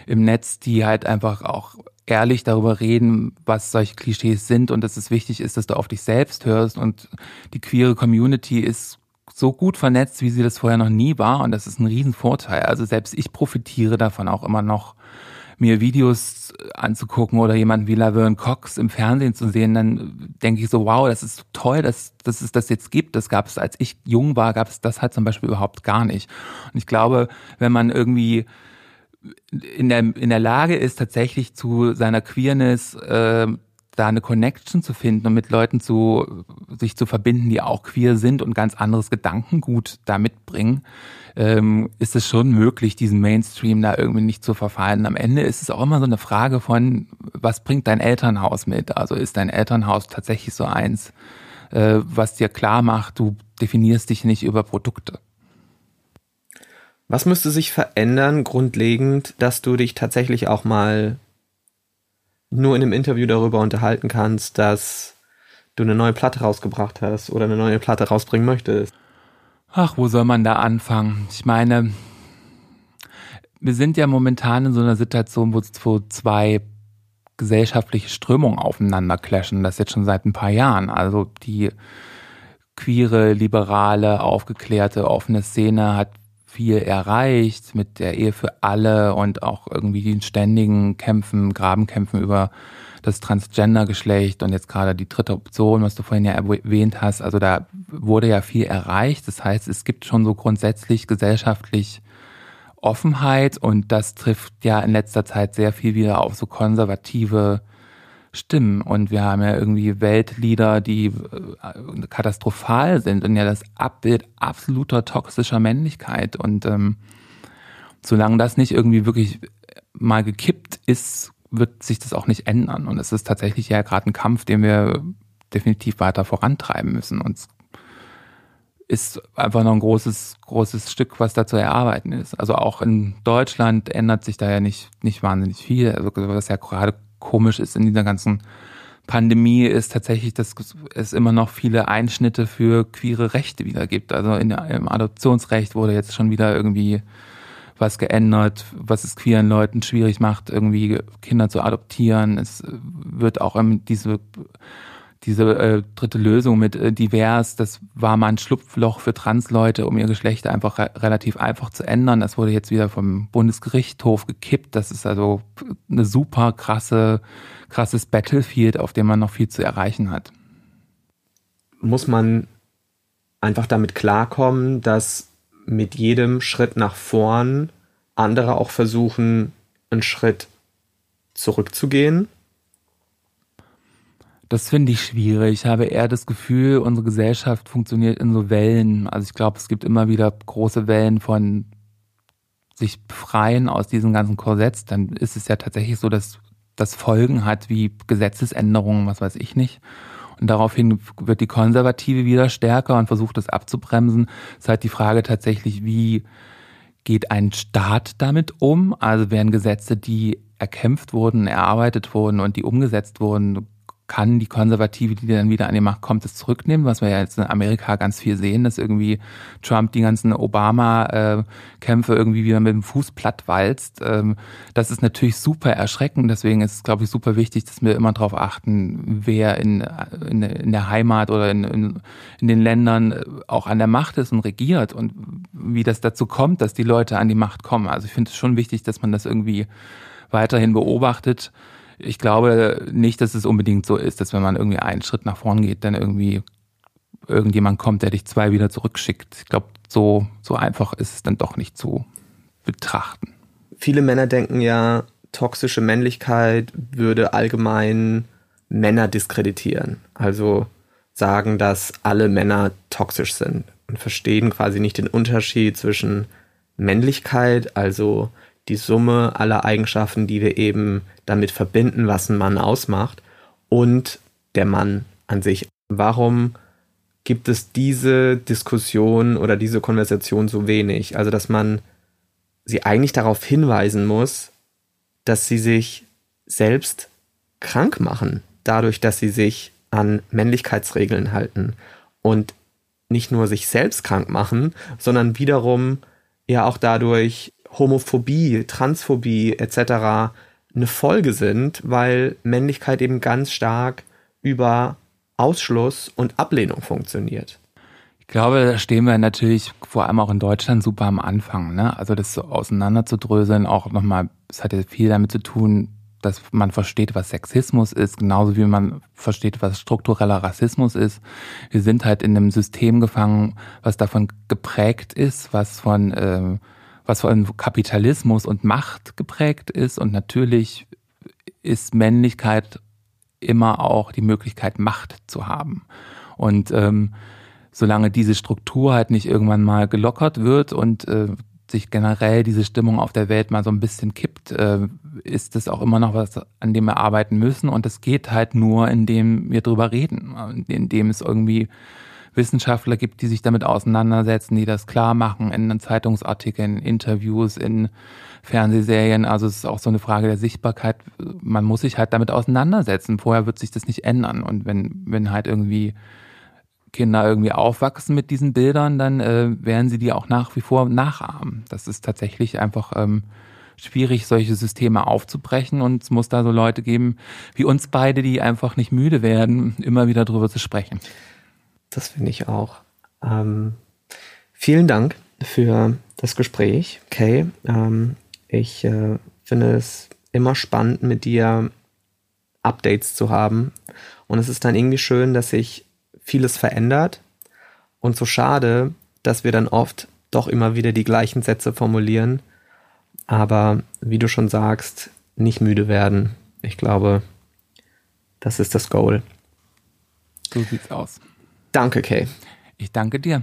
im Netz, die halt einfach auch ehrlich darüber reden, was solche Klischees sind und dass es wichtig ist, dass du auf dich selbst hörst und die queere Community ist so gut vernetzt, wie sie das vorher noch nie war und das ist ein Riesenvorteil. Also selbst ich profitiere davon auch immer noch, mir Videos anzugucken oder jemanden wie Laverne Cox im Fernsehen zu sehen, dann denke ich so, wow, das ist toll, dass, dass es das jetzt gibt. Das gab es, als ich jung war, gab es das halt zum Beispiel überhaupt gar nicht. Und ich glaube, wenn man irgendwie in der, in der Lage ist, tatsächlich zu seiner Queerness äh, da eine Connection zu finden und mit Leuten zu sich zu verbinden, die auch queer sind und ganz anderes Gedankengut da mitbringen, ähm, ist es schon möglich, diesen Mainstream da irgendwie nicht zu verfallen. Am Ende ist es auch immer so eine Frage von, was bringt dein Elternhaus mit? Also ist dein Elternhaus tatsächlich so eins, äh, was dir klar macht, du definierst dich nicht über Produkte. Was müsste sich verändern, grundlegend, dass du dich tatsächlich auch mal nur in einem Interview darüber unterhalten kannst, dass du eine neue Platte rausgebracht hast oder eine neue Platte rausbringen möchtest? Ach, wo soll man da anfangen? Ich meine, wir sind ja momentan in so einer Situation, wo zwei gesellschaftliche Strömungen aufeinander clashen. Das jetzt schon seit ein paar Jahren. Also die queere, liberale, aufgeklärte, offene Szene hat viel erreicht mit der Ehe für alle und auch irgendwie den ständigen Kämpfen, Grabenkämpfen über das Transgender-Geschlecht und jetzt gerade die dritte Option, was du vorhin ja erwähnt hast. Also da wurde ja viel erreicht. Das heißt, es gibt schon so grundsätzlich gesellschaftlich Offenheit und das trifft ja in letzter Zeit sehr viel wieder auf so konservative stimmen. Und wir haben ja irgendwie Weltlieder, die äh, katastrophal sind und ja das Abbild absoluter toxischer Männlichkeit. Und ähm, solange das nicht irgendwie wirklich mal gekippt ist, wird sich das auch nicht ändern. Und es ist tatsächlich ja gerade ein Kampf, den wir definitiv weiter vorantreiben müssen. Und es ist einfach noch ein großes, großes Stück, was da zu erarbeiten ist. Also auch in Deutschland ändert sich da ja nicht, nicht wahnsinnig viel. Also was ja gerade komisch ist in dieser ganzen Pandemie ist tatsächlich, dass es immer noch viele Einschnitte für queere Rechte wieder gibt. Also in, im Adoptionsrecht wurde jetzt schon wieder irgendwie was geändert, was es queeren Leuten schwierig macht, irgendwie Kinder zu adoptieren. Es wird auch diese diese äh, dritte Lösung mit äh, divers, das war mal ein Schlupfloch für Transleute, um ihr Geschlecht einfach re relativ einfach zu ändern. Das wurde jetzt wieder vom Bundesgerichtshof gekippt. Das ist also eine super krasse, krasses Battlefield, auf dem man noch viel zu erreichen hat. Muss man einfach damit klarkommen, dass mit jedem Schritt nach vorn andere auch versuchen, einen Schritt zurückzugehen? Das finde ich schwierig. Ich habe eher das Gefühl, unsere Gesellschaft funktioniert in so Wellen. Also ich glaube, es gibt immer wieder große Wellen von sich befreien aus diesem ganzen Korsett. Dann ist es ja tatsächlich so, dass das Folgen hat wie Gesetzesänderungen, was weiß ich nicht. Und daraufhin wird die Konservative wieder stärker und versucht das abzubremsen. Es ist halt die Frage tatsächlich, wie geht ein Staat damit um? Also werden Gesetze, die erkämpft wurden, erarbeitet wurden und die umgesetzt wurden, kann die Konservative, die dann wieder an die Macht kommt, das zurücknehmen, was wir ja jetzt in Amerika ganz viel sehen, dass irgendwie Trump die ganzen Obama-Kämpfe irgendwie wieder mit dem Fuß platt walzt. Ähm, das ist natürlich super erschreckend, deswegen ist es, glaube ich, super wichtig, dass wir immer darauf achten, wer in, in, in der Heimat oder in, in, in den Ländern auch an der Macht ist und regiert und wie das dazu kommt, dass die Leute an die Macht kommen. Also ich finde es schon wichtig, dass man das irgendwie weiterhin beobachtet ich glaube nicht, dass es unbedingt so ist, dass wenn man irgendwie einen Schritt nach vorn geht, dann irgendwie irgendjemand kommt, der dich zwei wieder zurückschickt. Ich glaube, so, so einfach ist es dann doch nicht zu betrachten. Viele Männer denken ja, toxische Männlichkeit würde allgemein Männer diskreditieren. Also sagen, dass alle Männer toxisch sind und verstehen quasi nicht den Unterschied zwischen Männlichkeit, also die Summe aller Eigenschaften, die wir eben damit verbinden, was ein Mann ausmacht, und der Mann an sich. Warum gibt es diese Diskussion oder diese Konversation so wenig? Also, dass man sie eigentlich darauf hinweisen muss, dass sie sich selbst krank machen, dadurch, dass sie sich an Männlichkeitsregeln halten und nicht nur sich selbst krank machen, sondern wiederum ja auch dadurch Homophobie, Transphobie etc. eine Folge sind, weil Männlichkeit eben ganz stark über Ausschluss und Ablehnung funktioniert. Ich glaube, da stehen wir natürlich vor allem auch in Deutschland super am Anfang. Ne? Also das so auseinanderzudröseln, auch nochmal, es hat ja viel damit zu tun, dass man versteht, was Sexismus ist, genauso wie man versteht, was struktureller Rassismus ist. Wir sind halt in einem System gefangen, was davon geprägt ist, was von ähm, was allem Kapitalismus und Macht geprägt ist. Und natürlich ist Männlichkeit immer auch die Möglichkeit, Macht zu haben. Und ähm, solange diese Struktur halt nicht irgendwann mal gelockert wird und äh, sich generell diese Stimmung auf der Welt mal so ein bisschen kippt, äh, ist das auch immer noch was, an dem wir arbeiten müssen. Und das geht halt nur, indem wir drüber reden, indem es irgendwie Wissenschaftler gibt, die sich damit auseinandersetzen, die das klar machen in Zeitungsartikeln, in Interviews, in Fernsehserien. Also es ist auch so eine Frage der Sichtbarkeit. Man muss sich halt damit auseinandersetzen. Vorher wird sich das nicht ändern. Und wenn, wenn halt irgendwie Kinder irgendwie aufwachsen mit diesen Bildern, dann äh, werden sie die auch nach wie vor nachahmen. Das ist tatsächlich einfach ähm, schwierig, solche Systeme aufzubrechen. Und es muss da so Leute geben wie uns beide, die einfach nicht müde werden, immer wieder drüber zu sprechen. Das finde ich auch. Ähm, vielen Dank für das Gespräch, Kay. Ähm, ich äh, finde es immer spannend, mit dir Updates zu haben. Und es ist dann irgendwie schön, dass sich vieles verändert. Und so schade, dass wir dann oft doch immer wieder die gleichen Sätze formulieren. Aber wie du schon sagst, nicht müde werden. Ich glaube, das ist das Goal. So sieht's aus. Danke, Kay. Ich danke dir.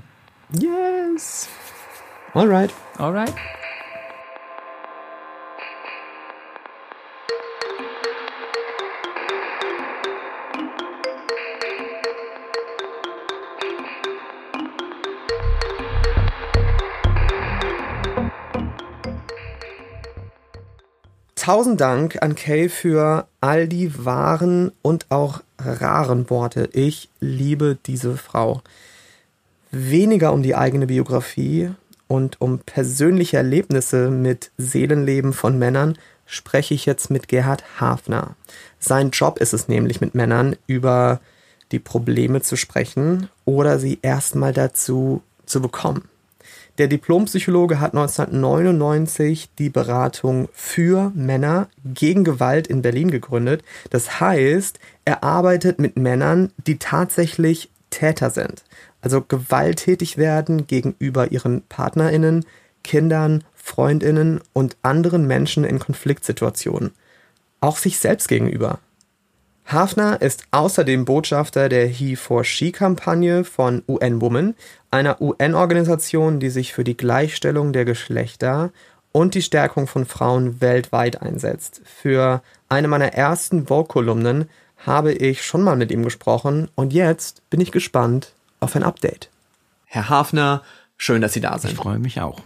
Yes. Alright. Alright. Tausend Dank an Kay für all die wahren und auch raren Worte. Ich liebe diese Frau. Weniger um die eigene Biografie und um persönliche Erlebnisse mit Seelenleben von Männern spreche ich jetzt mit Gerhard Hafner. Sein Job ist es nämlich mit Männern über die Probleme zu sprechen oder sie erstmal dazu zu bekommen. Der Diplompsychologe hat 1999 die Beratung für Männer gegen Gewalt in Berlin gegründet. Das heißt, er arbeitet mit Männern, die tatsächlich Täter sind. Also gewalttätig werden gegenüber ihren Partnerinnen, Kindern, Freundinnen und anderen Menschen in Konfliktsituationen. Auch sich selbst gegenüber. Hafner ist außerdem Botschafter der He4She-Kampagne von UN Women, einer UN-Organisation, die sich für die Gleichstellung der Geschlechter und die Stärkung von Frauen weltweit einsetzt. Für eine meiner ersten Vogue-Kolumnen habe ich schon mal mit ihm gesprochen und jetzt bin ich gespannt auf ein Update. Herr Hafner, schön, dass Sie da sind. Ich freue mich auch.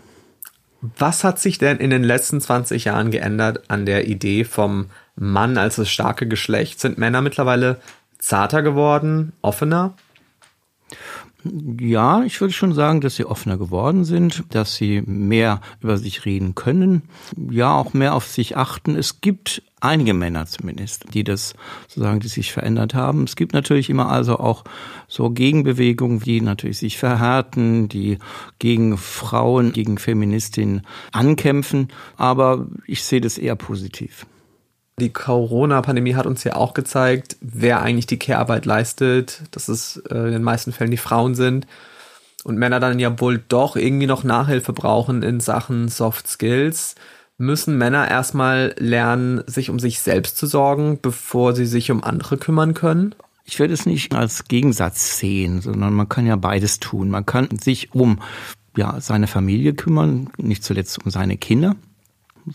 Was hat sich denn in den letzten 20 Jahren geändert an der Idee vom Mann als das starke Geschlecht? Sind Männer mittlerweile zarter geworden, offener? Ja, ich würde schon sagen, dass sie offener geworden sind, dass sie mehr über sich reden können, ja auch mehr auf sich achten. Es gibt einige Männer zumindest, die das sozusagen, die sich verändert haben. Es gibt natürlich immer also auch so Gegenbewegungen, die natürlich sich verhärten, die gegen Frauen, gegen Feministinnen ankämpfen. Aber ich sehe das eher positiv. Die Corona-Pandemie hat uns ja auch gezeigt, wer eigentlich die Care-Arbeit leistet, dass es äh, in den meisten Fällen die Frauen sind und Männer dann ja wohl doch irgendwie noch Nachhilfe brauchen in Sachen Soft Skills. Müssen Männer erstmal lernen, sich um sich selbst zu sorgen, bevor sie sich um andere kümmern können? Ich werde es nicht als Gegensatz sehen, sondern man kann ja beides tun. Man kann sich um ja, seine Familie kümmern, nicht zuletzt um seine Kinder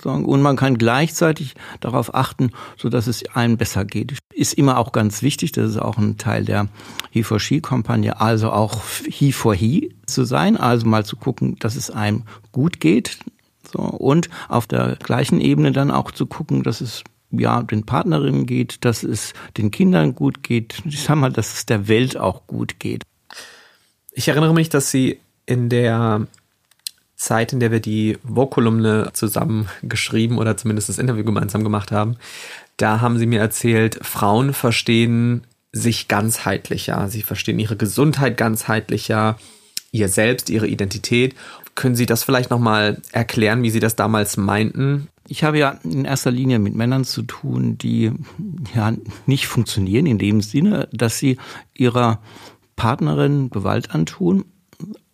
und man kann gleichzeitig darauf achten, so dass es einem besser geht. Ist immer auch ganz wichtig, das ist auch ein Teil der He for She Kampagne, also auch He for He zu sein, also mal zu gucken, dass es einem gut geht. So, und auf der gleichen Ebene dann auch zu gucken, dass es ja, den Partnerinnen geht, dass es den Kindern gut geht. Ich sag mal, dass es der Welt auch gut geht. Ich erinnere mich, dass Sie in der Zeit, in der wir die Vogue-Kolumne zusammen geschrieben oder zumindest das Interview gemeinsam gemacht haben, da haben sie mir erzählt, Frauen verstehen sich ganzheitlicher. Sie verstehen ihre Gesundheit ganzheitlicher, ihr Selbst, ihre Identität. Können Sie das vielleicht nochmal erklären, wie Sie das damals meinten? Ich habe ja in erster Linie mit Männern zu tun, die ja nicht funktionieren in dem Sinne, dass sie ihrer Partnerin Gewalt antun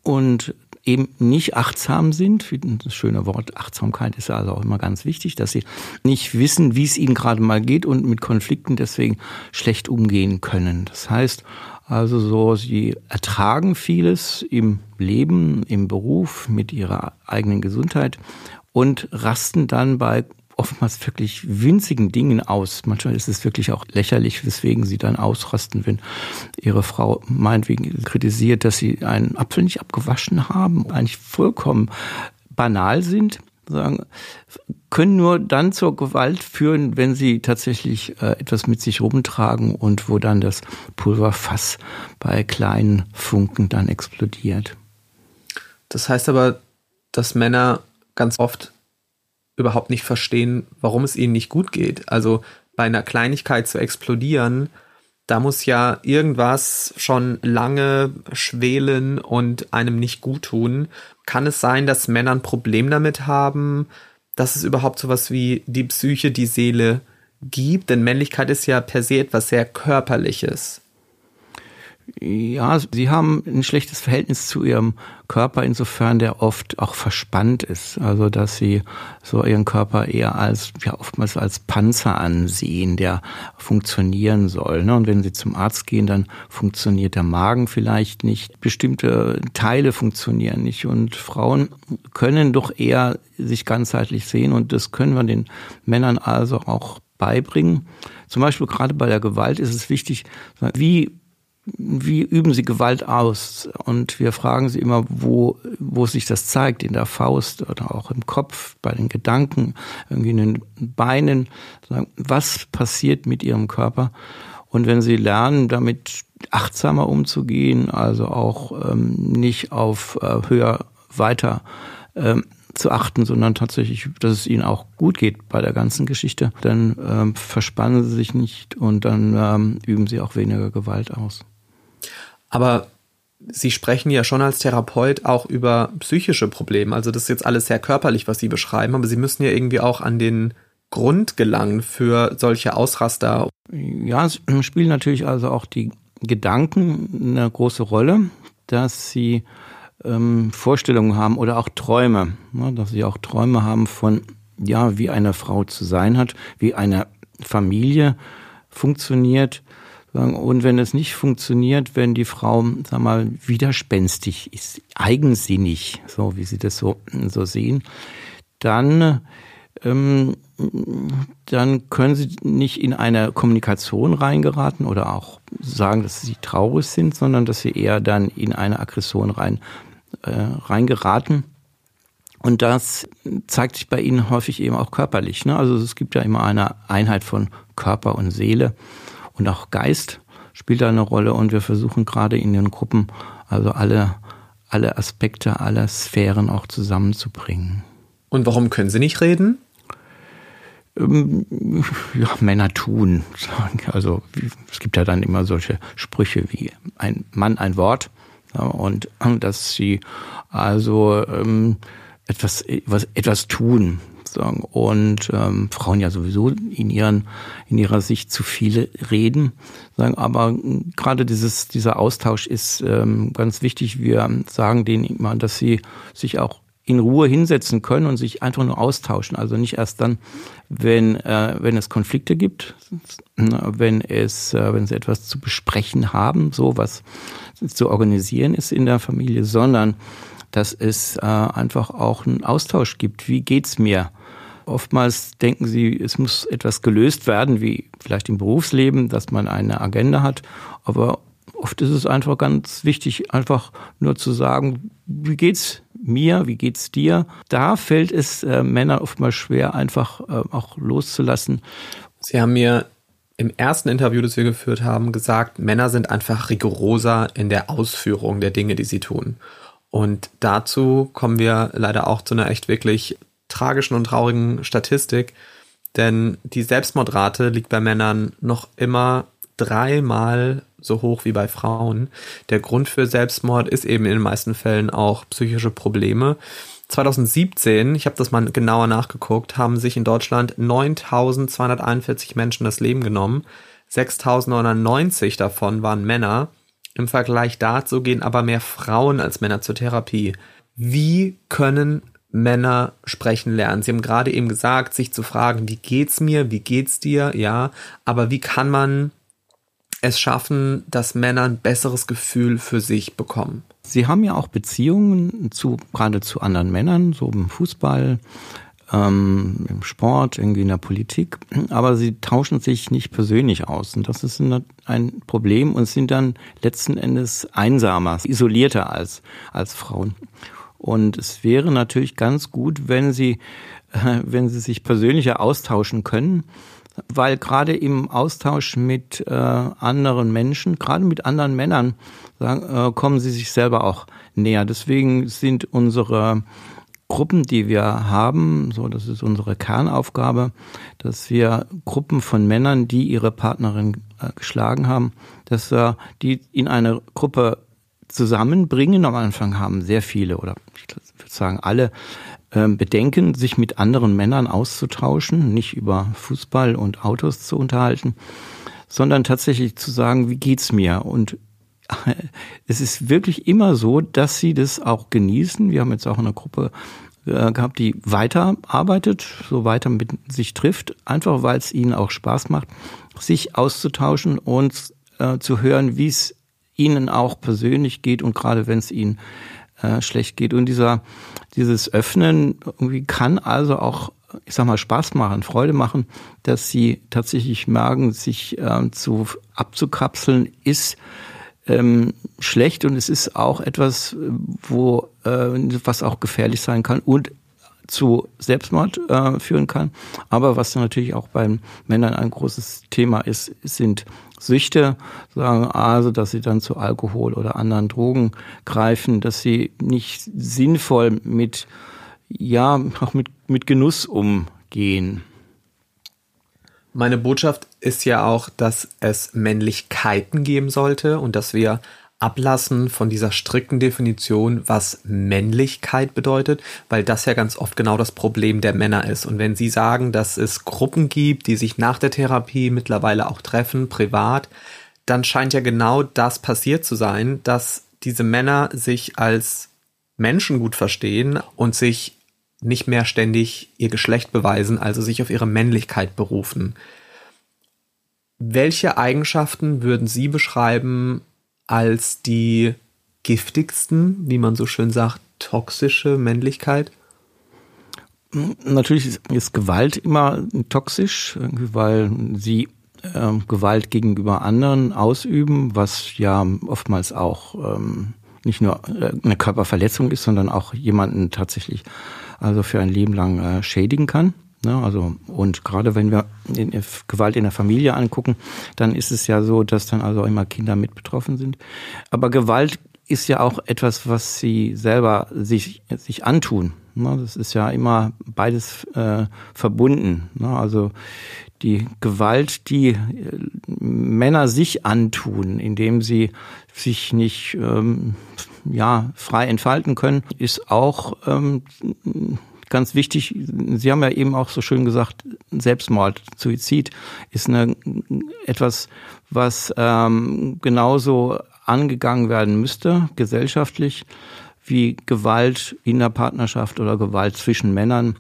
und eben nicht achtsam sind, das schöne Wort Achtsamkeit ist also auch immer ganz wichtig, dass sie nicht wissen, wie es ihnen gerade mal geht und mit Konflikten deswegen schlecht umgehen können. Das heißt also so, sie ertragen vieles im Leben, im Beruf, mit ihrer eigenen Gesundheit und rasten dann bei oftmals wirklich winzigen Dingen aus. Manchmal ist es wirklich auch lächerlich, weswegen sie dann ausrasten, wenn ihre Frau meinetwegen kritisiert, dass sie einen Apfel nicht abgewaschen haben, eigentlich vollkommen banal sind sagen, können nur dann zur Gewalt führen, wenn sie tatsächlich äh, etwas mit sich rumtragen und wo dann das Pulverfass bei kleinen Funken dann explodiert. Das heißt aber, dass Männer ganz oft überhaupt nicht verstehen, warum es ihnen nicht gut geht. Also bei einer Kleinigkeit zu explodieren, da muss ja irgendwas schon lange schwelen und einem nicht gut tun. Kann es sein, dass Männer ein Problem damit haben, dass es überhaupt sowas wie die Psyche, die Seele gibt? Denn Männlichkeit ist ja per se etwas sehr Körperliches. Ja, sie haben ein schlechtes Verhältnis zu ihrem Körper, insofern der oft auch verspannt ist. Also, dass sie so ihren Körper eher als, ja, oftmals als Panzer ansehen, der funktionieren soll. Ne? Und wenn sie zum Arzt gehen, dann funktioniert der Magen vielleicht nicht. Bestimmte Teile funktionieren nicht. Und Frauen können doch eher sich ganzheitlich sehen. Und das können wir den Männern also auch beibringen. Zum Beispiel gerade bei der Gewalt ist es wichtig, wie wie üben Sie Gewalt aus? Und wir fragen Sie immer, wo, wo sich das zeigt, in der Faust oder auch im Kopf, bei den Gedanken, irgendwie in den Beinen. Was passiert mit Ihrem Körper? Und wenn Sie lernen, damit achtsamer umzugehen, also auch ähm, nicht auf äh, höher, weiter ähm, zu achten, sondern tatsächlich, dass es ihnen auch gut geht bei der ganzen Geschichte. Dann ähm, verspannen sie sich nicht und dann ähm, üben sie auch weniger Gewalt aus. Aber Sie sprechen ja schon als Therapeut auch über psychische Probleme. Also das ist jetzt alles sehr körperlich, was Sie beschreiben, aber Sie müssen ja irgendwie auch an den Grund gelangen für solche Ausraster. Ja, es spielen natürlich also auch die Gedanken eine große Rolle, dass sie ähm, Vorstellungen haben oder auch Träume, ne, dass sie auch Träume haben von, ja, wie eine Frau zu sein hat, wie eine Familie funktioniert, und wenn es nicht funktioniert, wenn die Frau, sag mal, widerspenstig ist, eigensinnig, so wie sie das so, so sehen, dann, ähm, dann können sie nicht in eine Kommunikation reingeraten oder auch sagen, dass sie traurig sind, sondern dass sie eher dann in eine Aggression rein, äh, reingeraten. Und das zeigt sich bei ihnen häufig eben auch körperlich. Ne? Also es gibt ja immer eine Einheit von Körper und Seele und auch Geist spielt da eine Rolle und wir versuchen gerade in den Gruppen also alle, alle Aspekte, alle Sphären auch zusammenzubringen. Und warum können Sie nicht reden? Ähm, ja, Männer tun. Also es gibt ja dann immer solche Sprüche wie ein Mann ein Wort und dass sie also ähm, etwas, etwas, etwas tun sagen. Und ähm, Frauen ja sowieso in ihren in ihrer Sicht zu viele reden, sagen. Aber gerade dieses dieser Austausch ist ähm, ganz wichtig. Wir sagen denen immer, dass sie sich auch in Ruhe hinsetzen können und sich einfach nur austauschen. Also nicht erst dann, wenn, äh, wenn es Konflikte gibt, wenn es, äh, wenn sie etwas zu besprechen haben, so was zu organisieren ist in der Familie, sondern dass es äh, einfach auch einen Austausch gibt. Wie geht's mir? Oftmals denken sie, es muss etwas gelöst werden, wie vielleicht im Berufsleben, dass man eine Agenda hat. Aber oft ist es einfach ganz wichtig, einfach nur zu sagen, wie geht's mir, wie geht's dir? Da fällt es äh, Männern oftmals schwer, einfach äh, auch loszulassen. Sie haben mir im ersten Interview, das wir geführt haben, gesagt, Männer sind einfach rigoroser in der Ausführung der Dinge, die sie tun. Und dazu kommen wir leider auch zu einer echt wirklich tragischen und traurigen Statistik, denn die Selbstmordrate liegt bei Männern noch immer dreimal so hoch wie bei Frauen. Der Grund für Selbstmord ist eben in den meisten Fällen auch psychische Probleme. 2017, ich habe das mal genauer nachgeguckt, haben sich in Deutschland 9241 Menschen das Leben genommen. 6990 davon waren Männer. Im Vergleich dazu gehen aber mehr Frauen als Männer zur Therapie. Wie können Männer sprechen lernen. Sie haben gerade eben gesagt, sich zu fragen, wie geht's mir, wie geht's dir, ja, aber wie kann man es schaffen, dass Männer ein besseres Gefühl für sich bekommen? Sie haben ja auch Beziehungen zu, gerade zu anderen Männern, so im Fußball, ähm, im Sport, irgendwie in der Politik, aber sie tauschen sich nicht persönlich aus. Und das ist ein Problem und sind dann letzten Endes einsamer, isolierter als, als Frauen. Und es wäre natürlich ganz gut, wenn sie, äh, wenn sie sich persönlicher austauschen können, weil gerade im Austausch mit äh, anderen Menschen, gerade mit anderen Männern, äh, kommen sie sich selber auch näher. Deswegen sind unsere Gruppen, die wir haben, so das ist unsere Kernaufgabe, dass wir Gruppen von Männern, die ihre Partnerin geschlagen haben, dass wir die in eine Gruppe zusammenbringen. Am Anfang haben sehr viele oder ich würde sagen alle ähm, Bedenken, sich mit anderen Männern auszutauschen, nicht über Fußball und Autos zu unterhalten, sondern tatsächlich zu sagen, wie geht's mir? Und es ist wirklich immer so, dass sie das auch genießen. Wir haben jetzt auch eine Gruppe äh, gehabt, die weiterarbeitet, so weiter mit sich trifft, einfach weil es ihnen auch Spaß macht, sich auszutauschen und äh, zu hören, wie es ihnen auch persönlich geht und gerade wenn es ihnen äh, schlecht geht. Und dieser, dieses Öffnen irgendwie kann also auch, ich sag mal, Spaß machen, Freude machen, dass sie tatsächlich merken, sich äh, zu abzukapseln, ist ähm, schlecht und es ist auch etwas, wo äh, was auch gefährlich sein kann und zu Selbstmord äh, führen kann. Aber was natürlich auch beim Männern ein großes Thema ist, sind Süchte, also, dass sie dann zu Alkohol oder anderen Drogen greifen, dass sie nicht sinnvoll mit ja auch mit, mit Genuss umgehen. Meine Botschaft ist ja auch, dass es Männlichkeiten geben sollte und dass wir ablassen von dieser strikten Definition, was Männlichkeit bedeutet, weil das ja ganz oft genau das Problem der Männer ist. Und wenn Sie sagen, dass es Gruppen gibt, die sich nach der Therapie mittlerweile auch treffen, privat, dann scheint ja genau das passiert zu sein, dass diese Männer sich als Menschen gut verstehen und sich nicht mehr ständig ihr Geschlecht beweisen, also sich auf ihre Männlichkeit berufen. Welche Eigenschaften würden Sie beschreiben als die giftigsten, wie man so schön sagt, toxische Männlichkeit? Natürlich ist Gewalt immer toxisch, weil sie äh, Gewalt gegenüber anderen ausüben, was ja oftmals auch ähm, nicht nur äh, eine Körperverletzung ist, sondern auch jemanden tatsächlich also für ein Leben lang äh, schädigen kann. Ne? Also und gerade wenn wir in, Gewalt in der Familie angucken, dann ist es ja so, dass dann also immer Kinder mit betroffen sind. Aber Gewalt ist ja auch etwas, was sie selber sich sich antun. Ne? Das ist ja immer beides äh, verbunden. Ne? Also die Gewalt, die äh, Männer sich antun, indem sie sich nicht ähm, ja frei entfalten können, ist auch ähm, ganz wichtig. Sie haben ja eben auch so schön gesagt, Selbstmord, Suizid ist eine, etwas, was ähm, genauso angegangen werden müsste gesellschaftlich wie Gewalt in der Partnerschaft oder Gewalt zwischen Männern.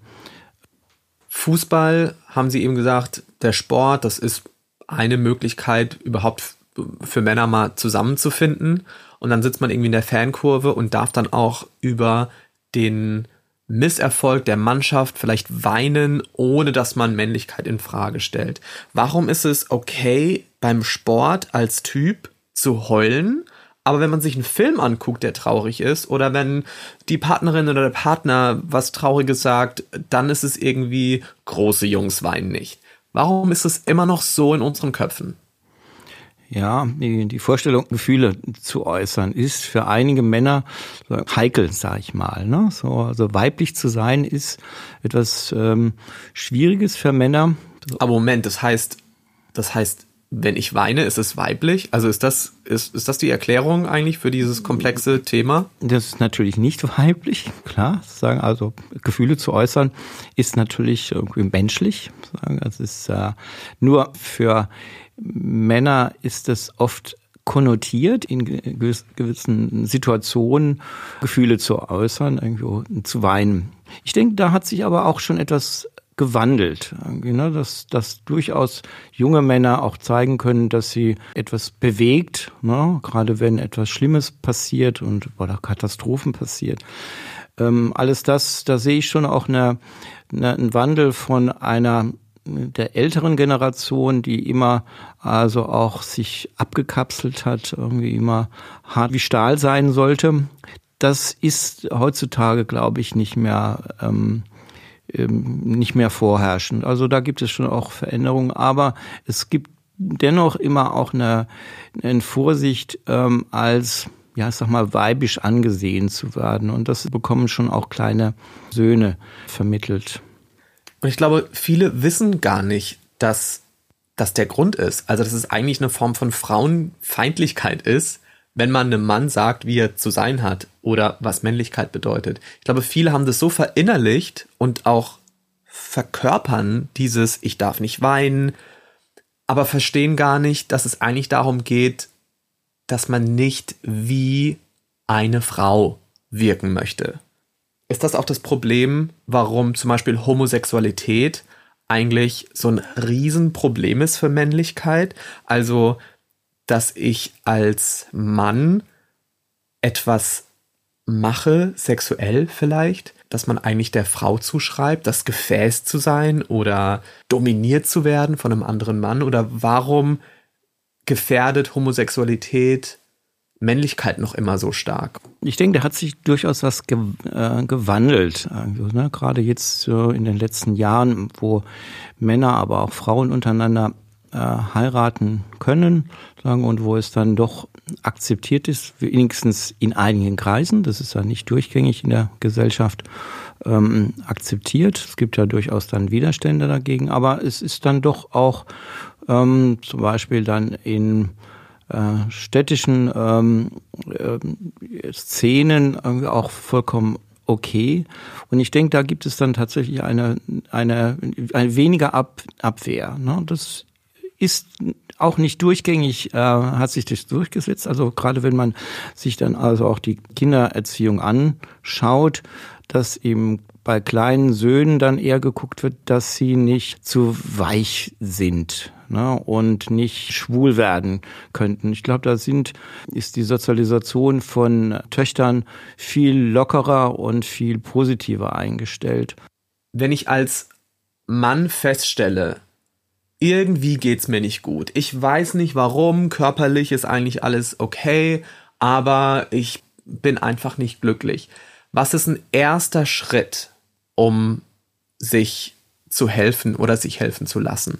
Fußball, haben Sie eben gesagt, der Sport, das ist eine Möglichkeit, überhaupt für Männer mal zusammenzufinden. Und dann sitzt man irgendwie in der Fankurve und darf dann auch über den Misserfolg der Mannschaft vielleicht weinen, ohne dass man Männlichkeit in Frage stellt. Warum ist es okay, beim Sport als Typ zu heulen, aber wenn man sich einen Film anguckt, der traurig ist, oder wenn die Partnerin oder der Partner was Trauriges sagt, dann ist es irgendwie große Jungs weinen nicht. Warum ist es immer noch so in unseren Köpfen? Ja, die, die Vorstellung, Gefühle zu äußern, ist für einige Männer heikel, sag ich mal. Ne? So, also weiblich zu sein ist etwas ähm, Schwieriges für Männer. Aber Moment, das heißt, das heißt, wenn ich weine, ist es weiblich? Also ist das, ist, ist das die Erklärung eigentlich für dieses komplexe Thema? Das ist natürlich nicht weiblich, klar. Sagen also Gefühle zu äußern ist natürlich irgendwie menschlich. Sagen, es ist äh, nur für Männer ist es oft konnotiert, in gewissen Situationen Gefühle zu äußern, irgendwie zu weinen. Ich denke, da hat sich aber auch schon etwas gewandelt. Ne? Dass, dass durchaus junge Männer auch zeigen können, dass sie etwas bewegt, ne? gerade wenn etwas Schlimmes passiert und oder Katastrophen passiert. Ähm, alles das, da sehe ich schon auch eine, eine, einen Wandel von einer der älteren Generation, die immer also auch sich abgekapselt hat, irgendwie immer hart wie Stahl sein sollte. Das ist heutzutage, glaube ich, nicht mehr ähm, ähm, nicht mehr vorherrschend. Also da gibt es schon auch Veränderungen, aber es gibt dennoch immer auch eine, eine Vorsicht ähm, als ja, ich sag mal, weibisch angesehen zu werden. Und das bekommen schon auch kleine Söhne vermittelt. Und ich glaube, viele wissen gar nicht, dass das der Grund ist. Also, dass es eigentlich eine Form von Frauenfeindlichkeit ist, wenn man einem Mann sagt, wie er zu sein hat oder was Männlichkeit bedeutet. Ich glaube, viele haben das so verinnerlicht und auch verkörpern dieses Ich darf nicht weinen, aber verstehen gar nicht, dass es eigentlich darum geht, dass man nicht wie eine Frau wirken möchte. Ist das auch das Problem, warum zum Beispiel Homosexualität eigentlich so ein Riesenproblem ist für Männlichkeit? Also dass ich als Mann etwas mache, sexuell vielleicht, dass man eigentlich der Frau zuschreibt, das Gefäß zu sein oder dominiert zu werden von einem anderen Mann? Oder warum gefährdet Homosexualität Männlichkeit noch immer so stark? Ich denke, da hat sich durchaus was ge äh, gewandelt. Also, ne, gerade jetzt äh, in den letzten Jahren, wo Männer, aber auch Frauen untereinander äh, heiraten können, sagen, und wo es dann doch akzeptiert ist, wenigstens in einigen Kreisen, das ist ja nicht durchgängig in der Gesellschaft, ähm, akzeptiert. Es gibt ja durchaus dann Widerstände dagegen, aber es ist dann doch auch ähm, zum Beispiel dann in äh, städtischen ähm, äh, Szenen auch vollkommen okay. Und ich denke, da gibt es dann tatsächlich eine, eine, eine weniger Ab, Abwehr. Ne? Das ist auch nicht durchgängig, äh, hat sich das durchgesetzt. Also gerade wenn man sich dann also auch die Kindererziehung anschaut, dass eben bei kleinen Söhnen dann eher geguckt wird, dass sie nicht zu weich sind ne, und nicht schwul werden könnten. Ich glaube, da sind, ist die Sozialisation von Töchtern viel lockerer und viel positiver eingestellt. Wenn ich als Mann feststelle, irgendwie geht's mir nicht gut. Ich weiß nicht warum, körperlich ist eigentlich alles okay, aber ich bin einfach nicht glücklich. Was ist ein erster Schritt, um sich zu helfen oder sich helfen zu lassen?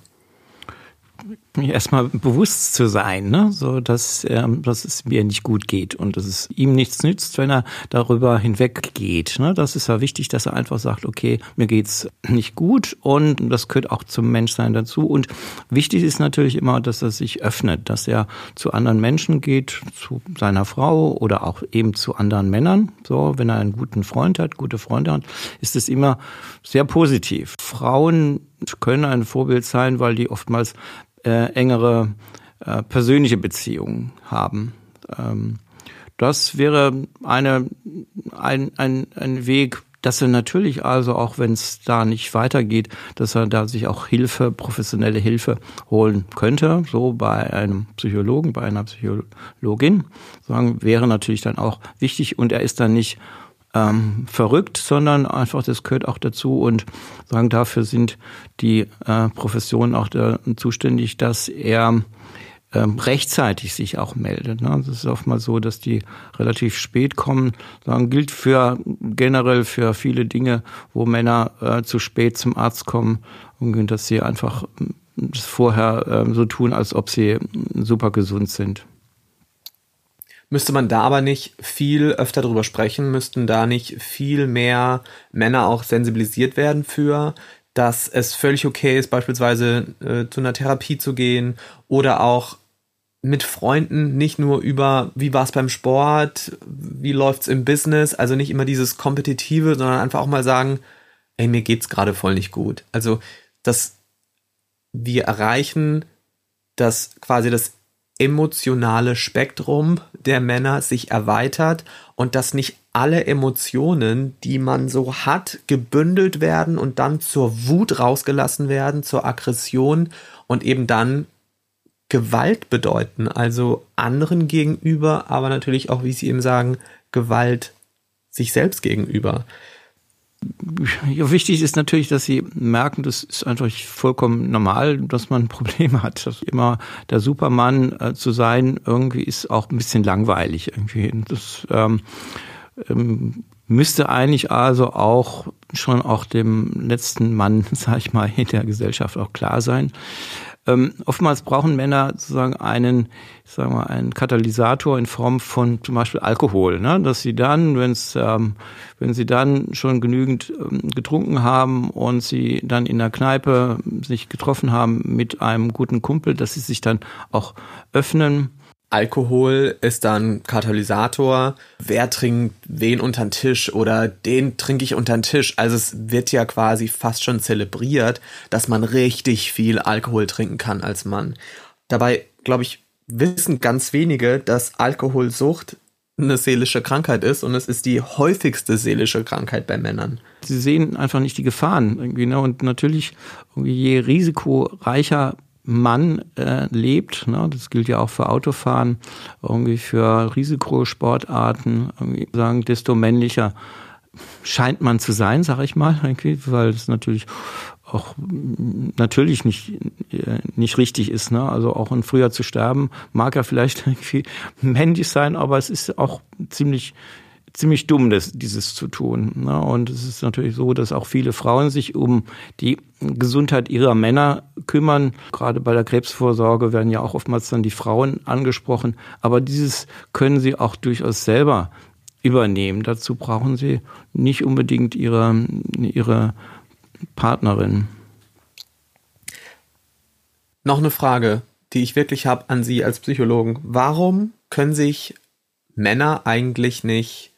Mir erstmal bewusst zu sein, ne? so dass, ähm, dass es mir nicht gut geht und dass es ihm nichts nützt, wenn er darüber hinweggeht. Ne? Das ist ja wichtig, dass er einfach sagt, okay, mir geht's nicht gut und das gehört auch zum Menschsein dazu. Und wichtig ist natürlich immer, dass er sich öffnet, dass er zu anderen Menschen geht, zu seiner Frau oder auch eben zu anderen Männern. So, wenn er einen guten Freund hat, gute Freunde hat, ist es immer sehr positiv. Frauen können ein Vorbild sein, weil die oftmals äh, engere äh, persönliche Beziehungen haben. Ähm, das wäre eine, ein, ein, ein Weg, dass er natürlich also, auch wenn es da nicht weitergeht, dass er da sich auch Hilfe, professionelle Hilfe holen könnte, so bei einem Psychologen, bei einer Psychologin, sagen, wäre natürlich dann auch wichtig und er ist dann nicht ähm, verrückt, sondern einfach, das gehört auch dazu und sagen, dafür sind die äh, Professionen auch da, zuständig, dass er ähm, rechtzeitig sich auch meldet. Ne? Ist oftmals so, dass die relativ spät kommen. Sagen, gilt für generell für viele Dinge, wo Männer äh, zu spät zum Arzt kommen und dass sie einfach das vorher äh, so tun, als ob sie super gesund sind. Müsste man da aber nicht viel öfter drüber sprechen? Müssten da nicht viel mehr Männer auch sensibilisiert werden für, dass es völlig okay ist, beispielsweise äh, zu einer Therapie zu gehen oder auch mit Freunden nicht nur über, wie war es beim Sport, wie läuft's im Business, also nicht immer dieses Kompetitive, sondern einfach auch mal sagen, ey, mir geht's gerade voll nicht gut. Also, dass wir erreichen, dass quasi das emotionale Spektrum der Männer sich erweitert und dass nicht alle Emotionen, die man so hat, gebündelt werden und dann zur Wut rausgelassen werden, zur Aggression und eben dann Gewalt bedeuten, also anderen gegenüber, aber natürlich auch, wie Sie eben sagen, Gewalt sich selbst gegenüber ja, wichtig ist natürlich, dass sie merken, das ist einfach vollkommen normal, dass man Probleme hat. Dass immer der Supermann äh, zu sein, irgendwie ist auch ein bisschen langweilig. Irgendwie. Das ähm, ähm, müsste eigentlich also auch schon auch dem letzten Mann, sag ich mal, in der Gesellschaft auch klar sein. Ähm, oftmals brauchen Männer sozusagen einen, sagen wir, einen Katalysator in Form von zum Beispiel Alkohol, ne? dass sie dann, wenn's, ähm, wenn sie dann schon genügend ähm, getrunken haben und sie dann in der Kneipe sich getroffen haben mit einem guten Kumpel, dass sie sich dann auch öffnen Alkohol ist dann Katalysator. Wer trinkt wen unter den Tisch oder den trinke ich unter den Tisch? Also es wird ja quasi fast schon zelebriert, dass man richtig viel Alkohol trinken kann als Mann. Dabei, glaube ich, wissen ganz wenige, dass Alkoholsucht eine seelische Krankheit ist und es ist die häufigste seelische Krankheit bei Männern. Sie sehen einfach nicht die Gefahren irgendwie, ne? Und natürlich, je risikoreicher Mann äh, lebt. Ne? Das gilt ja auch für Autofahren, irgendwie für Risikosportarten, irgendwie sagen, desto männlicher scheint man zu sein, sag ich mal, irgendwie, weil es natürlich auch natürlich nicht, äh, nicht richtig ist. Ne? Also auch in früher zu sterben mag ja vielleicht irgendwie männlich sein, aber es ist auch ziemlich ziemlich dumm, das, dieses zu tun. Ne? Und es ist natürlich so, dass auch viele Frauen sich um die Gesundheit ihrer Männer kümmern. Gerade bei der Krebsvorsorge werden ja auch oftmals dann die Frauen angesprochen. Aber dieses können sie auch durchaus selber übernehmen. Dazu brauchen sie nicht unbedingt ihre, ihre Partnerin. Noch eine Frage, die ich wirklich habe an Sie als Psychologen. Warum können sich Männer eigentlich nicht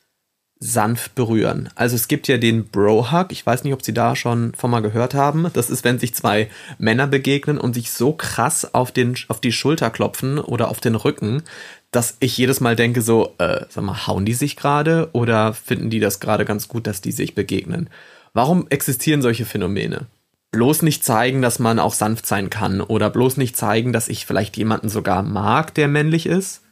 sanft berühren. Also es gibt ja den Bro-Hug. Ich weiß nicht, ob Sie da schon von mal gehört haben. Das ist, wenn sich zwei Männer begegnen und sich so krass auf, den, auf die Schulter klopfen oder auf den Rücken, dass ich jedes Mal denke so, äh, sag mal, hauen die sich gerade oder finden die das gerade ganz gut, dass die sich begegnen? Warum existieren solche Phänomene? Bloß nicht zeigen, dass man auch sanft sein kann oder bloß nicht zeigen, dass ich vielleicht jemanden sogar mag, der männlich ist?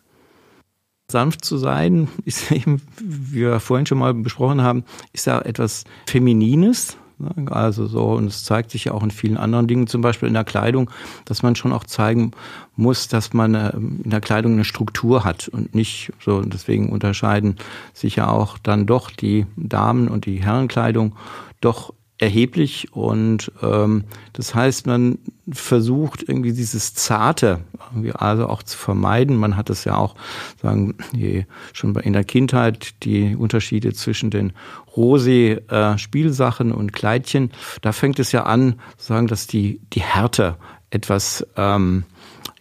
Sanft zu sein, ist eben, wie wir vorhin schon mal besprochen haben, ist ja etwas Feminines. Ne? Also so, und es zeigt sich ja auch in vielen anderen Dingen, zum Beispiel in der Kleidung, dass man schon auch zeigen muss, dass man äh, in der Kleidung eine Struktur hat und nicht so. Und deswegen unterscheiden sich ja auch dann doch die Damen- und die Herrenkleidung doch erheblich und ähm, das heißt, man versucht irgendwie dieses Zarte irgendwie also auch zu vermeiden. Man hat es ja auch sagen je, schon in der Kindheit die Unterschiede zwischen den Rosi äh, Spielsachen und Kleidchen. Da fängt es ja an, sagen, dass die die Härte etwas ähm,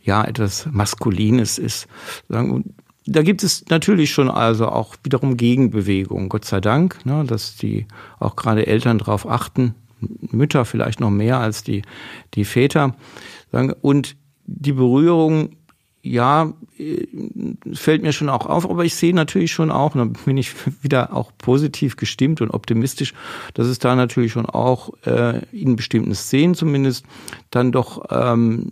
ja etwas maskulines ist. Sagen, da gibt es natürlich schon also auch wiederum Gegenbewegungen, Gott sei Dank, ne, dass die auch gerade Eltern darauf achten, Mütter vielleicht noch mehr als die, die Väter. Und die Berührung ja, äh, fällt mir schon auch auf, aber ich sehe natürlich schon auch, und da bin ich wieder auch positiv gestimmt und optimistisch, dass es da natürlich schon auch äh, in bestimmten Szenen zumindest dann doch, ähm,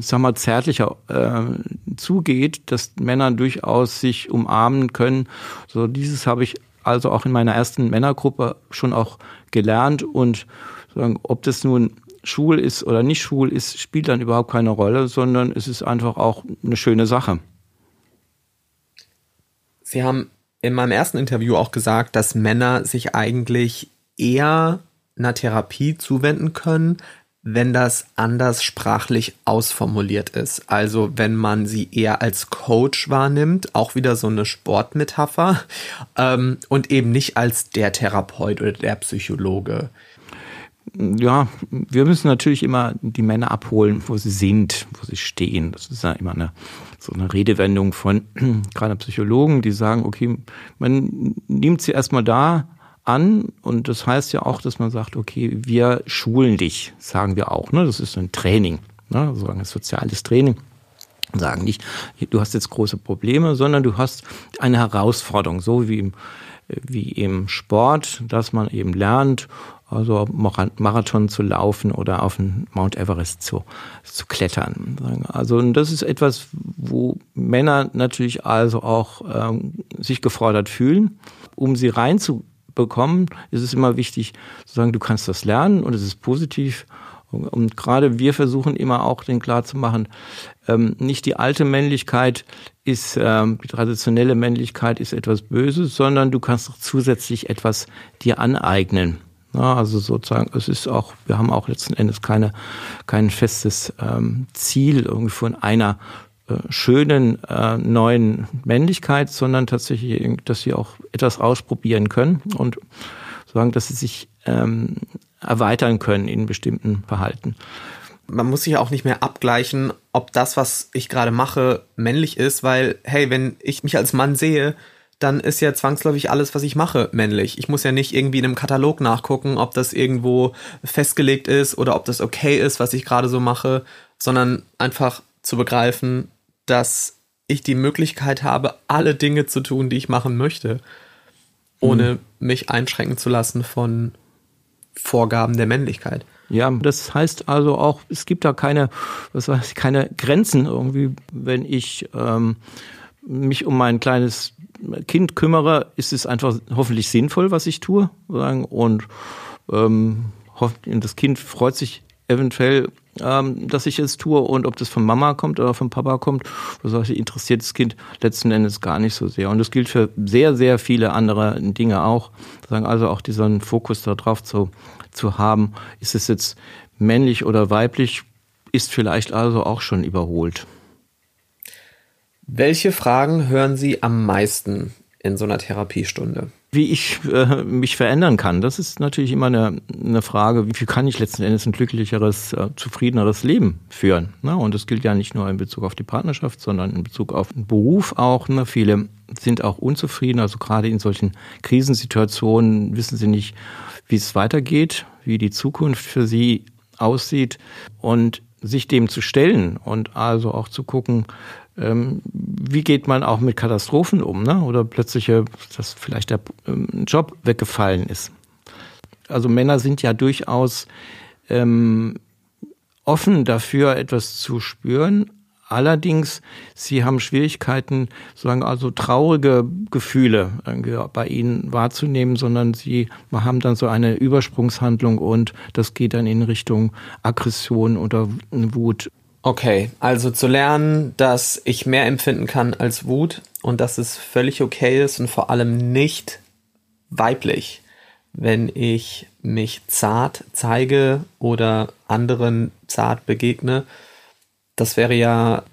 sag mal, zärtlicher äh, zugeht, dass Männer durchaus sich umarmen können. So dieses habe ich also auch in meiner ersten Männergruppe schon auch gelernt und sagen, ob das nun schwul ist oder nicht schwul ist, spielt dann überhaupt keine Rolle, sondern es ist einfach auch eine schöne Sache. Sie haben in meinem ersten Interview auch gesagt, dass Männer sich eigentlich eher einer Therapie zuwenden können, wenn das anders sprachlich ausformuliert ist. Also wenn man sie eher als Coach wahrnimmt, auch wieder so eine Sportmetapher, ähm, und eben nicht als der Therapeut oder der Psychologe ja, wir müssen natürlich immer die Männer abholen, wo sie sind, wo sie stehen. Das ist ja immer eine, so eine Redewendung von gerade Psychologen, die sagen, okay, man nimmt sie erstmal da an und das heißt ja auch, dass man sagt, okay, wir schulen dich, sagen wir auch, ne? Das ist ein Training, ne? So ein soziales Training sagen nicht, du hast jetzt große Probleme, sondern du hast eine Herausforderung, so wie im, wie im Sport, dass man eben lernt, also Marathon zu laufen oder auf den Mount Everest zu, zu klettern. Also das ist etwas, wo Männer natürlich also auch ähm, sich gefordert fühlen. Um sie reinzubekommen, ist es immer wichtig zu sagen, du kannst das lernen und es ist positiv. Und gerade wir versuchen immer auch den klar zu machen, ähm, nicht die alte Männlichkeit ist, ähm, die traditionelle Männlichkeit ist etwas Böses, sondern du kannst auch zusätzlich etwas dir aneignen. Ja, also sozusagen, es ist auch, wir haben auch letzten Endes keine, kein festes ähm, Ziel irgendwie von einer äh, schönen äh, neuen Männlichkeit, sondern tatsächlich, dass sie auch etwas ausprobieren können und sagen, dass sie sich ähm, erweitern können in bestimmten Verhalten. Man muss sich auch nicht mehr abgleichen, ob das, was ich gerade mache, männlich ist, weil, hey, wenn ich mich als Mann sehe, dann ist ja zwangsläufig alles, was ich mache, männlich. Ich muss ja nicht irgendwie in einem Katalog nachgucken, ob das irgendwo festgelegt ist oder ob das okay ist, was ich gerade so mache, sondern einfach zu begreifen, dass ich die Möglichkeit habe, alle Dinge zu tun, die ich machen möchte, ohne hm. mich einschränken zu lassen von Vorgaben der Männlichkeit. Ja, das heißt also auch, es gibt da keine, was weiß ich, keine Grenzen irgendwie, wenn ich ähm, mich um mein kleines Kind kümmere, ist es einfach hoffentlich sinnvoll, was ich tue. Und ähm, das Kind freut sich eventuell, ähm, dass ich es tue und ob das von Mama kommt oder von Papa kommt, das interessiert das Kind letzten Endes gar nicht so sehr. Und das gilt für sehr, sehr viele andere Dinge auch. Also auch diesen Fokus darauf zu, zu haben, ist es jetzt männlich oder weiblich, ist vielleicht also auch schon überholt. Welche Fragen hören Sie am meisten in so einer Therapiestunde? Wie ich äh, mich verändern kann, das ist natürlich immer eine, eine Frage, wie kann ich letzten Endes ein glücklicheres, äh, zufriedeneres Leben führen. Ne? Und das gilt ja nicht nur in Bezug auf die Partnerschaft, sondern in Bezug auf den Beruf auch. Ne? Viele sind auch unzufrieden, also gerade in solchen Krisensituationen wissen sie nicht, wie es weitergeht, wie die Zukunft für sie aussieht und sich dem zu stellen und also auch zu gucken, ähm, wie geht man auch mit Katastrophen um, ne? oder plötzlich, dass vielleicht der ähm, Job weggefallen ist. Also Männer sind ja durchaus ähm, offen dafür, etwas zu spüren, Allerdings, sie haben Schwierigkeiten, sagen also traurige Gefühle bei ihnen wahrzunehmen, sondern sie haben dann so eine Übersprungshandlung und das geht dann in Richtung Aggression oder Wut. Okay, also zu lernen, dass ich mehr empfinden kann als Wut und dass es völlig okay ist und vor allem nicht weiblich, wenn ich mich zart zeige oder anderen zart begegne das wäre ja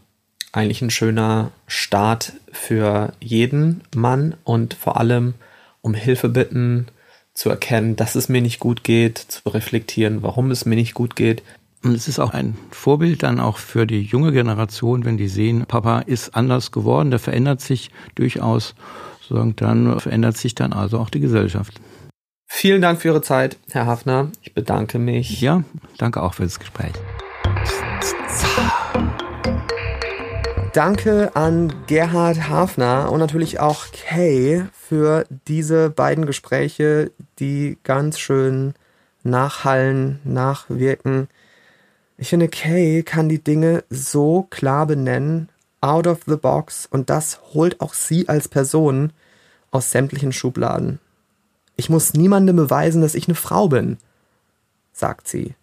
eigentlich ein schöner Start für jeden Mann und vor allem um Hilfe bitten, zu erkennen, dass es mir nicht gut geht, zu reflektieren, warum es mir nicht gut geht. Und es ist auch ein Vorbild dann auch für die junge Generation, wenn die sehen, Papa ist anders geworden, der verändert sich durchaus, dann verändert sich dann also auch die Gesellschaft. Vielen Dank für Ihre Zeit, Herr Hafner. Ich bedanke mich. Ja, danke auch für das Gespräch. Danke an Gerhard Hafner und natürlich auch Kay für diese beiden Gespräche, die ganz schön nachhallen, nachwirken. Ich finde, Kay kann die Dinge so klar benennen, out of the box, und das holt auch sie als Person aus sämtlichen Schubladen. Ich muss niemandem beweisen, dass ich eine Frau bin, sagt sie.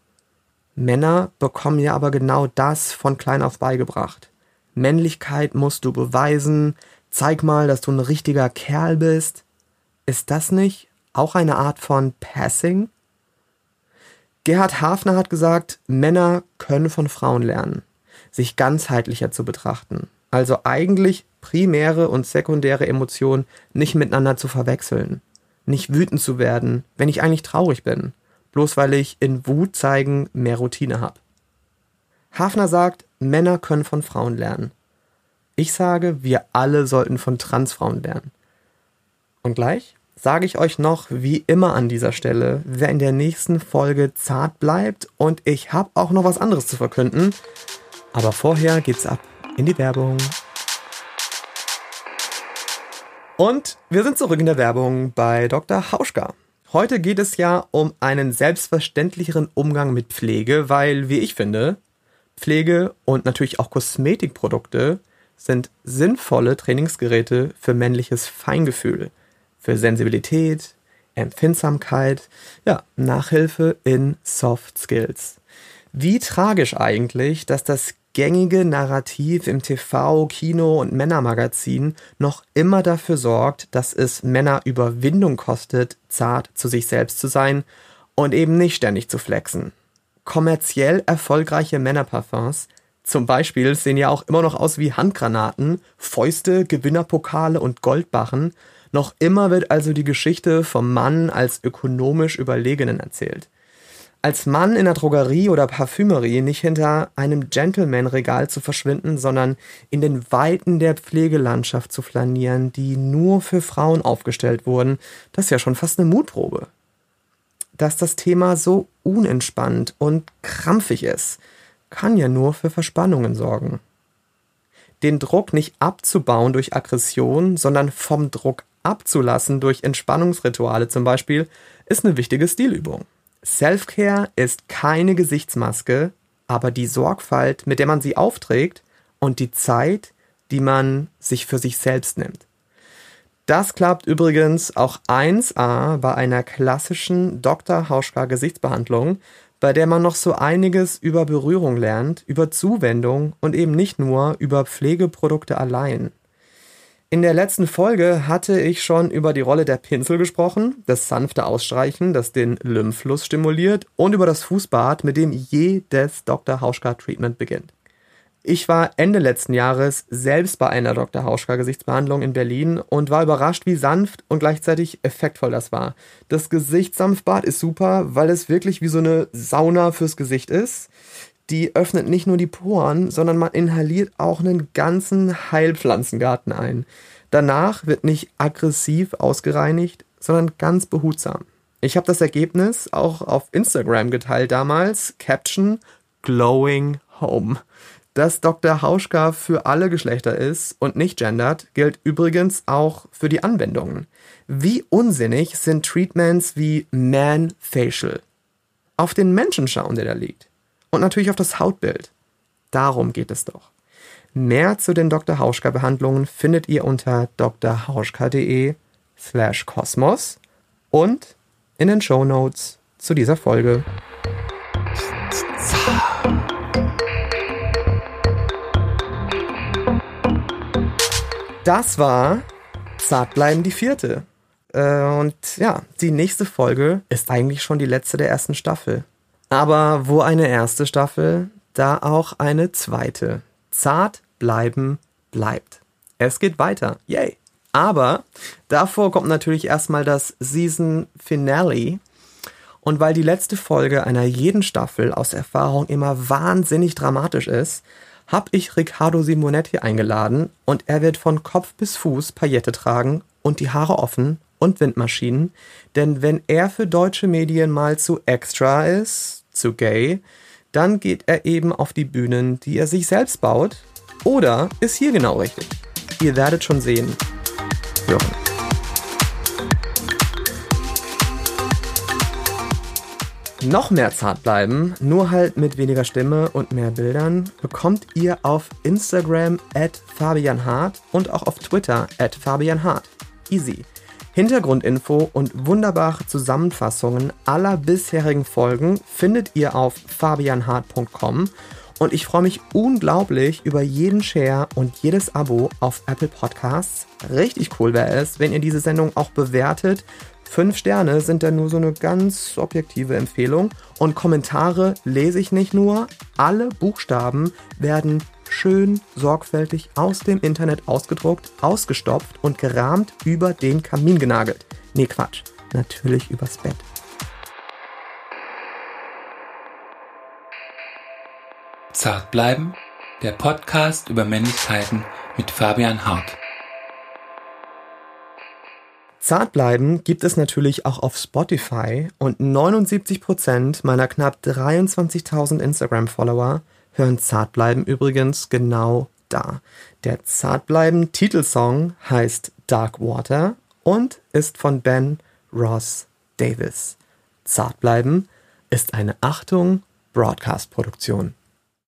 Männer bekommen ja aber genau das von klein auf beigebracht. Männlichkeit musst du beweisen, zeig mal, dass du ein richtiger Kerl bist. Ist das nicht auch eine Art von Passing? Gerhard Hafner hat gesagt, Männer können von Frauen lernen, sich ganzheitlicher zu betrachten. Also eigentlich primäre und sekundäre Emotionen nicht miteinander zu verwechseln. Nicht wütend zu werden, wenn ich eigentlich traurig bin, bloß weil ich in Wut zeigen mehr Routine habe. Hafner sagt, Männer können von Frauen lernen. Ich sage, wir alle sollten von Transfrauen lernen. Und gleich sage ich euch noch, wie immer an dieser Stelle, wer in der nächsten Folge zart bleibt und ich habe auch noch was anderes zu verkünden. Aber vorher geht's ab in die Werbung. Und wir sind zurück in der Werbung bei Dr. Hauschka. Heute geht es ja um einen selbstverständlicheren Umgang mit Pflege, weil, wie ich finde, Pflege und natürlich auch Kosmetikprodukte sind sinnvolle Trainingsgeräte für männliches Feingefühl, für Sensibilität, Empfindsamkeit, ja, Nachhilfe in Soft Skills. Wie tragisch eigentlich, dass das gängige Narrativ im TV, Kino und Männermagazin noch immer dafür sorgt, dass es Männer Überwindung kostet, zart zu sich selbst zu sein und eben nicht ständig zu flexen kommerziell erfolgreiche Männerparfums zum Beispiel sehen ja auch immer noch aus wie Handgranaten, Fäuste, Gewinnerpokale und Goldbarren. Noch immer wird also die Geschichte vom Mann als ökonomisch Überlegenen erzählt. Als Mann in der Drogerie oder Parfümerie nicht hinter einem Gentleman-Regal zu verschwinden, sondern in den Weiten der Pflegelandschaft zu flanieren, die nur für Frauen aufgestellt wurden, das ist ja schon fast eine Mutprobe dass das Thema so unentspannt und krampfig ist, kann ja nur für Verspannungen sorgen. Den Druck nicht abzubauen durch Aggression, sondern vom Druck abzulassen durch Entspannungsrituale zum Beispiel, ist eine wichtige Stilübung. Self-Care ist keine Gesichtsmaske, aber die Sorgfalt, mit der man sie aufträgt und die Zeit, die man sich für sich selbst nimmt. Das klappt übrigens auch 1a bei einer klassischen Dr. Hauschka Gesichtsbehandlung, bei der man noch so einiges über Berührung lernt, über Zuwendung und eben nicht nur über Pflegeprodukte allein. In der letzten Folge hatte ich schon über die Rolle der Pinsel gesprochen, das sanfte Ausstreichen, das den Lymphfluss stimuliert und über das Fußbad, mit dem jedes Dr. Hauschka Treatment beginnt. Ich war Ende letzten Jahres selbst bei einer Dr. Hauschka Gesichtsbehandlung in Berlin und war überrascht, wie sanft und gleichzeitig effektvoll das war. Das Gesichtssanftbad ist super, weil es wirklich wie so eine Sauna fürs Gesicht ist. Die öffnet nicht nur die Poren, sondern man inhaliert auch einen ganzen Heilpflanzengarten ein. Danach wird nicht aggressiv ausgereinigt, sondern ganz behutsam. Ich habe das Ergebnis auch auf Instagram geteilt damals. Caption Glowing Home. Dass Dr. Hauschka für alle Geschlechter ist und nicht gendert, gilt übrigens auch für die Anwendungen. Wie unsinnig sind Treatments wie Man Facial? Auf den Menschen schauen, der da liegt. Und natürlich auf das Hautbild. Darum geht es doch. Mehr zu den Dr. Hauschka Behandlungen findet ihr unter drhauschka.de slash kosmos und in den Show Notes zu dieser Folge. Das war Zartbleiben die vierte. Äh, und ja, die nächste Folge ist eigentlich schon die letzte der ersten Staffel. Aber wo eine erste Staffel, da auch eine zweite. Zart bleiben bleibt. Es geht weiter. Yay! Aber davor kommt natürlich erstmal das Season Finale. Und weil die letzte Folge einer jeden Staffel aus Erfahrung immer wahnsinnig dramatisch ist, habe ich Riccardo Simonetti eingeladen und er wird von Kopf bis Fuß Paillette tragen und die Haare offen und Windmaschinen. Denn wenn er für deutsche Medien mal zu extra ist, zu gay, dann geht er eben auf die Bühnen, die er sich selbst baut oder ist hier genau richtig? Ihr werdet schon sehen. Hören. Noch mehr zart bleiben, nur halt mit weniger Stimme und mehr Bildern, bekommt ihr auf Instagram at Fabian Hart und auch auf Twitter at Fabian Hart. Easy. Hintergrundinfo und wunderbare Zusammenfassungen aller bisherigen Folgen findet ihr auf fabianhart.com und ich freue mich unglaublich über jeden Share und jedes Abo auf Apple Podcasts. Richtig cool wäre es, wenn ihr diese Sendung auch bewertet. Fünf Sterne sind dann nur so eine ganz objektive Empfehlung. Und Kommentare lese ich nicht nur. Alle Buchstaben werden schön sorgfältig aus dem Internet ausgedruckt, ausgestopft und gerahmt über den Kamin genagelt. Nee, Quatsch. Natürlich übers Bett. Zart bleiben, der Podcast über Männlichkeiten mit Fabian Hart. Zart bleiben gibt es natürlich auch auf Spotify und 79% meiner knapp 23.000 Instagram-Follower hören Zart bleiben übrigens genau da. Der Zart bleiben Titelsong heißt Dark Water und ist von Ben Ross Davis. Zart bleiben ist eine Achtung Broadcast-Produktion.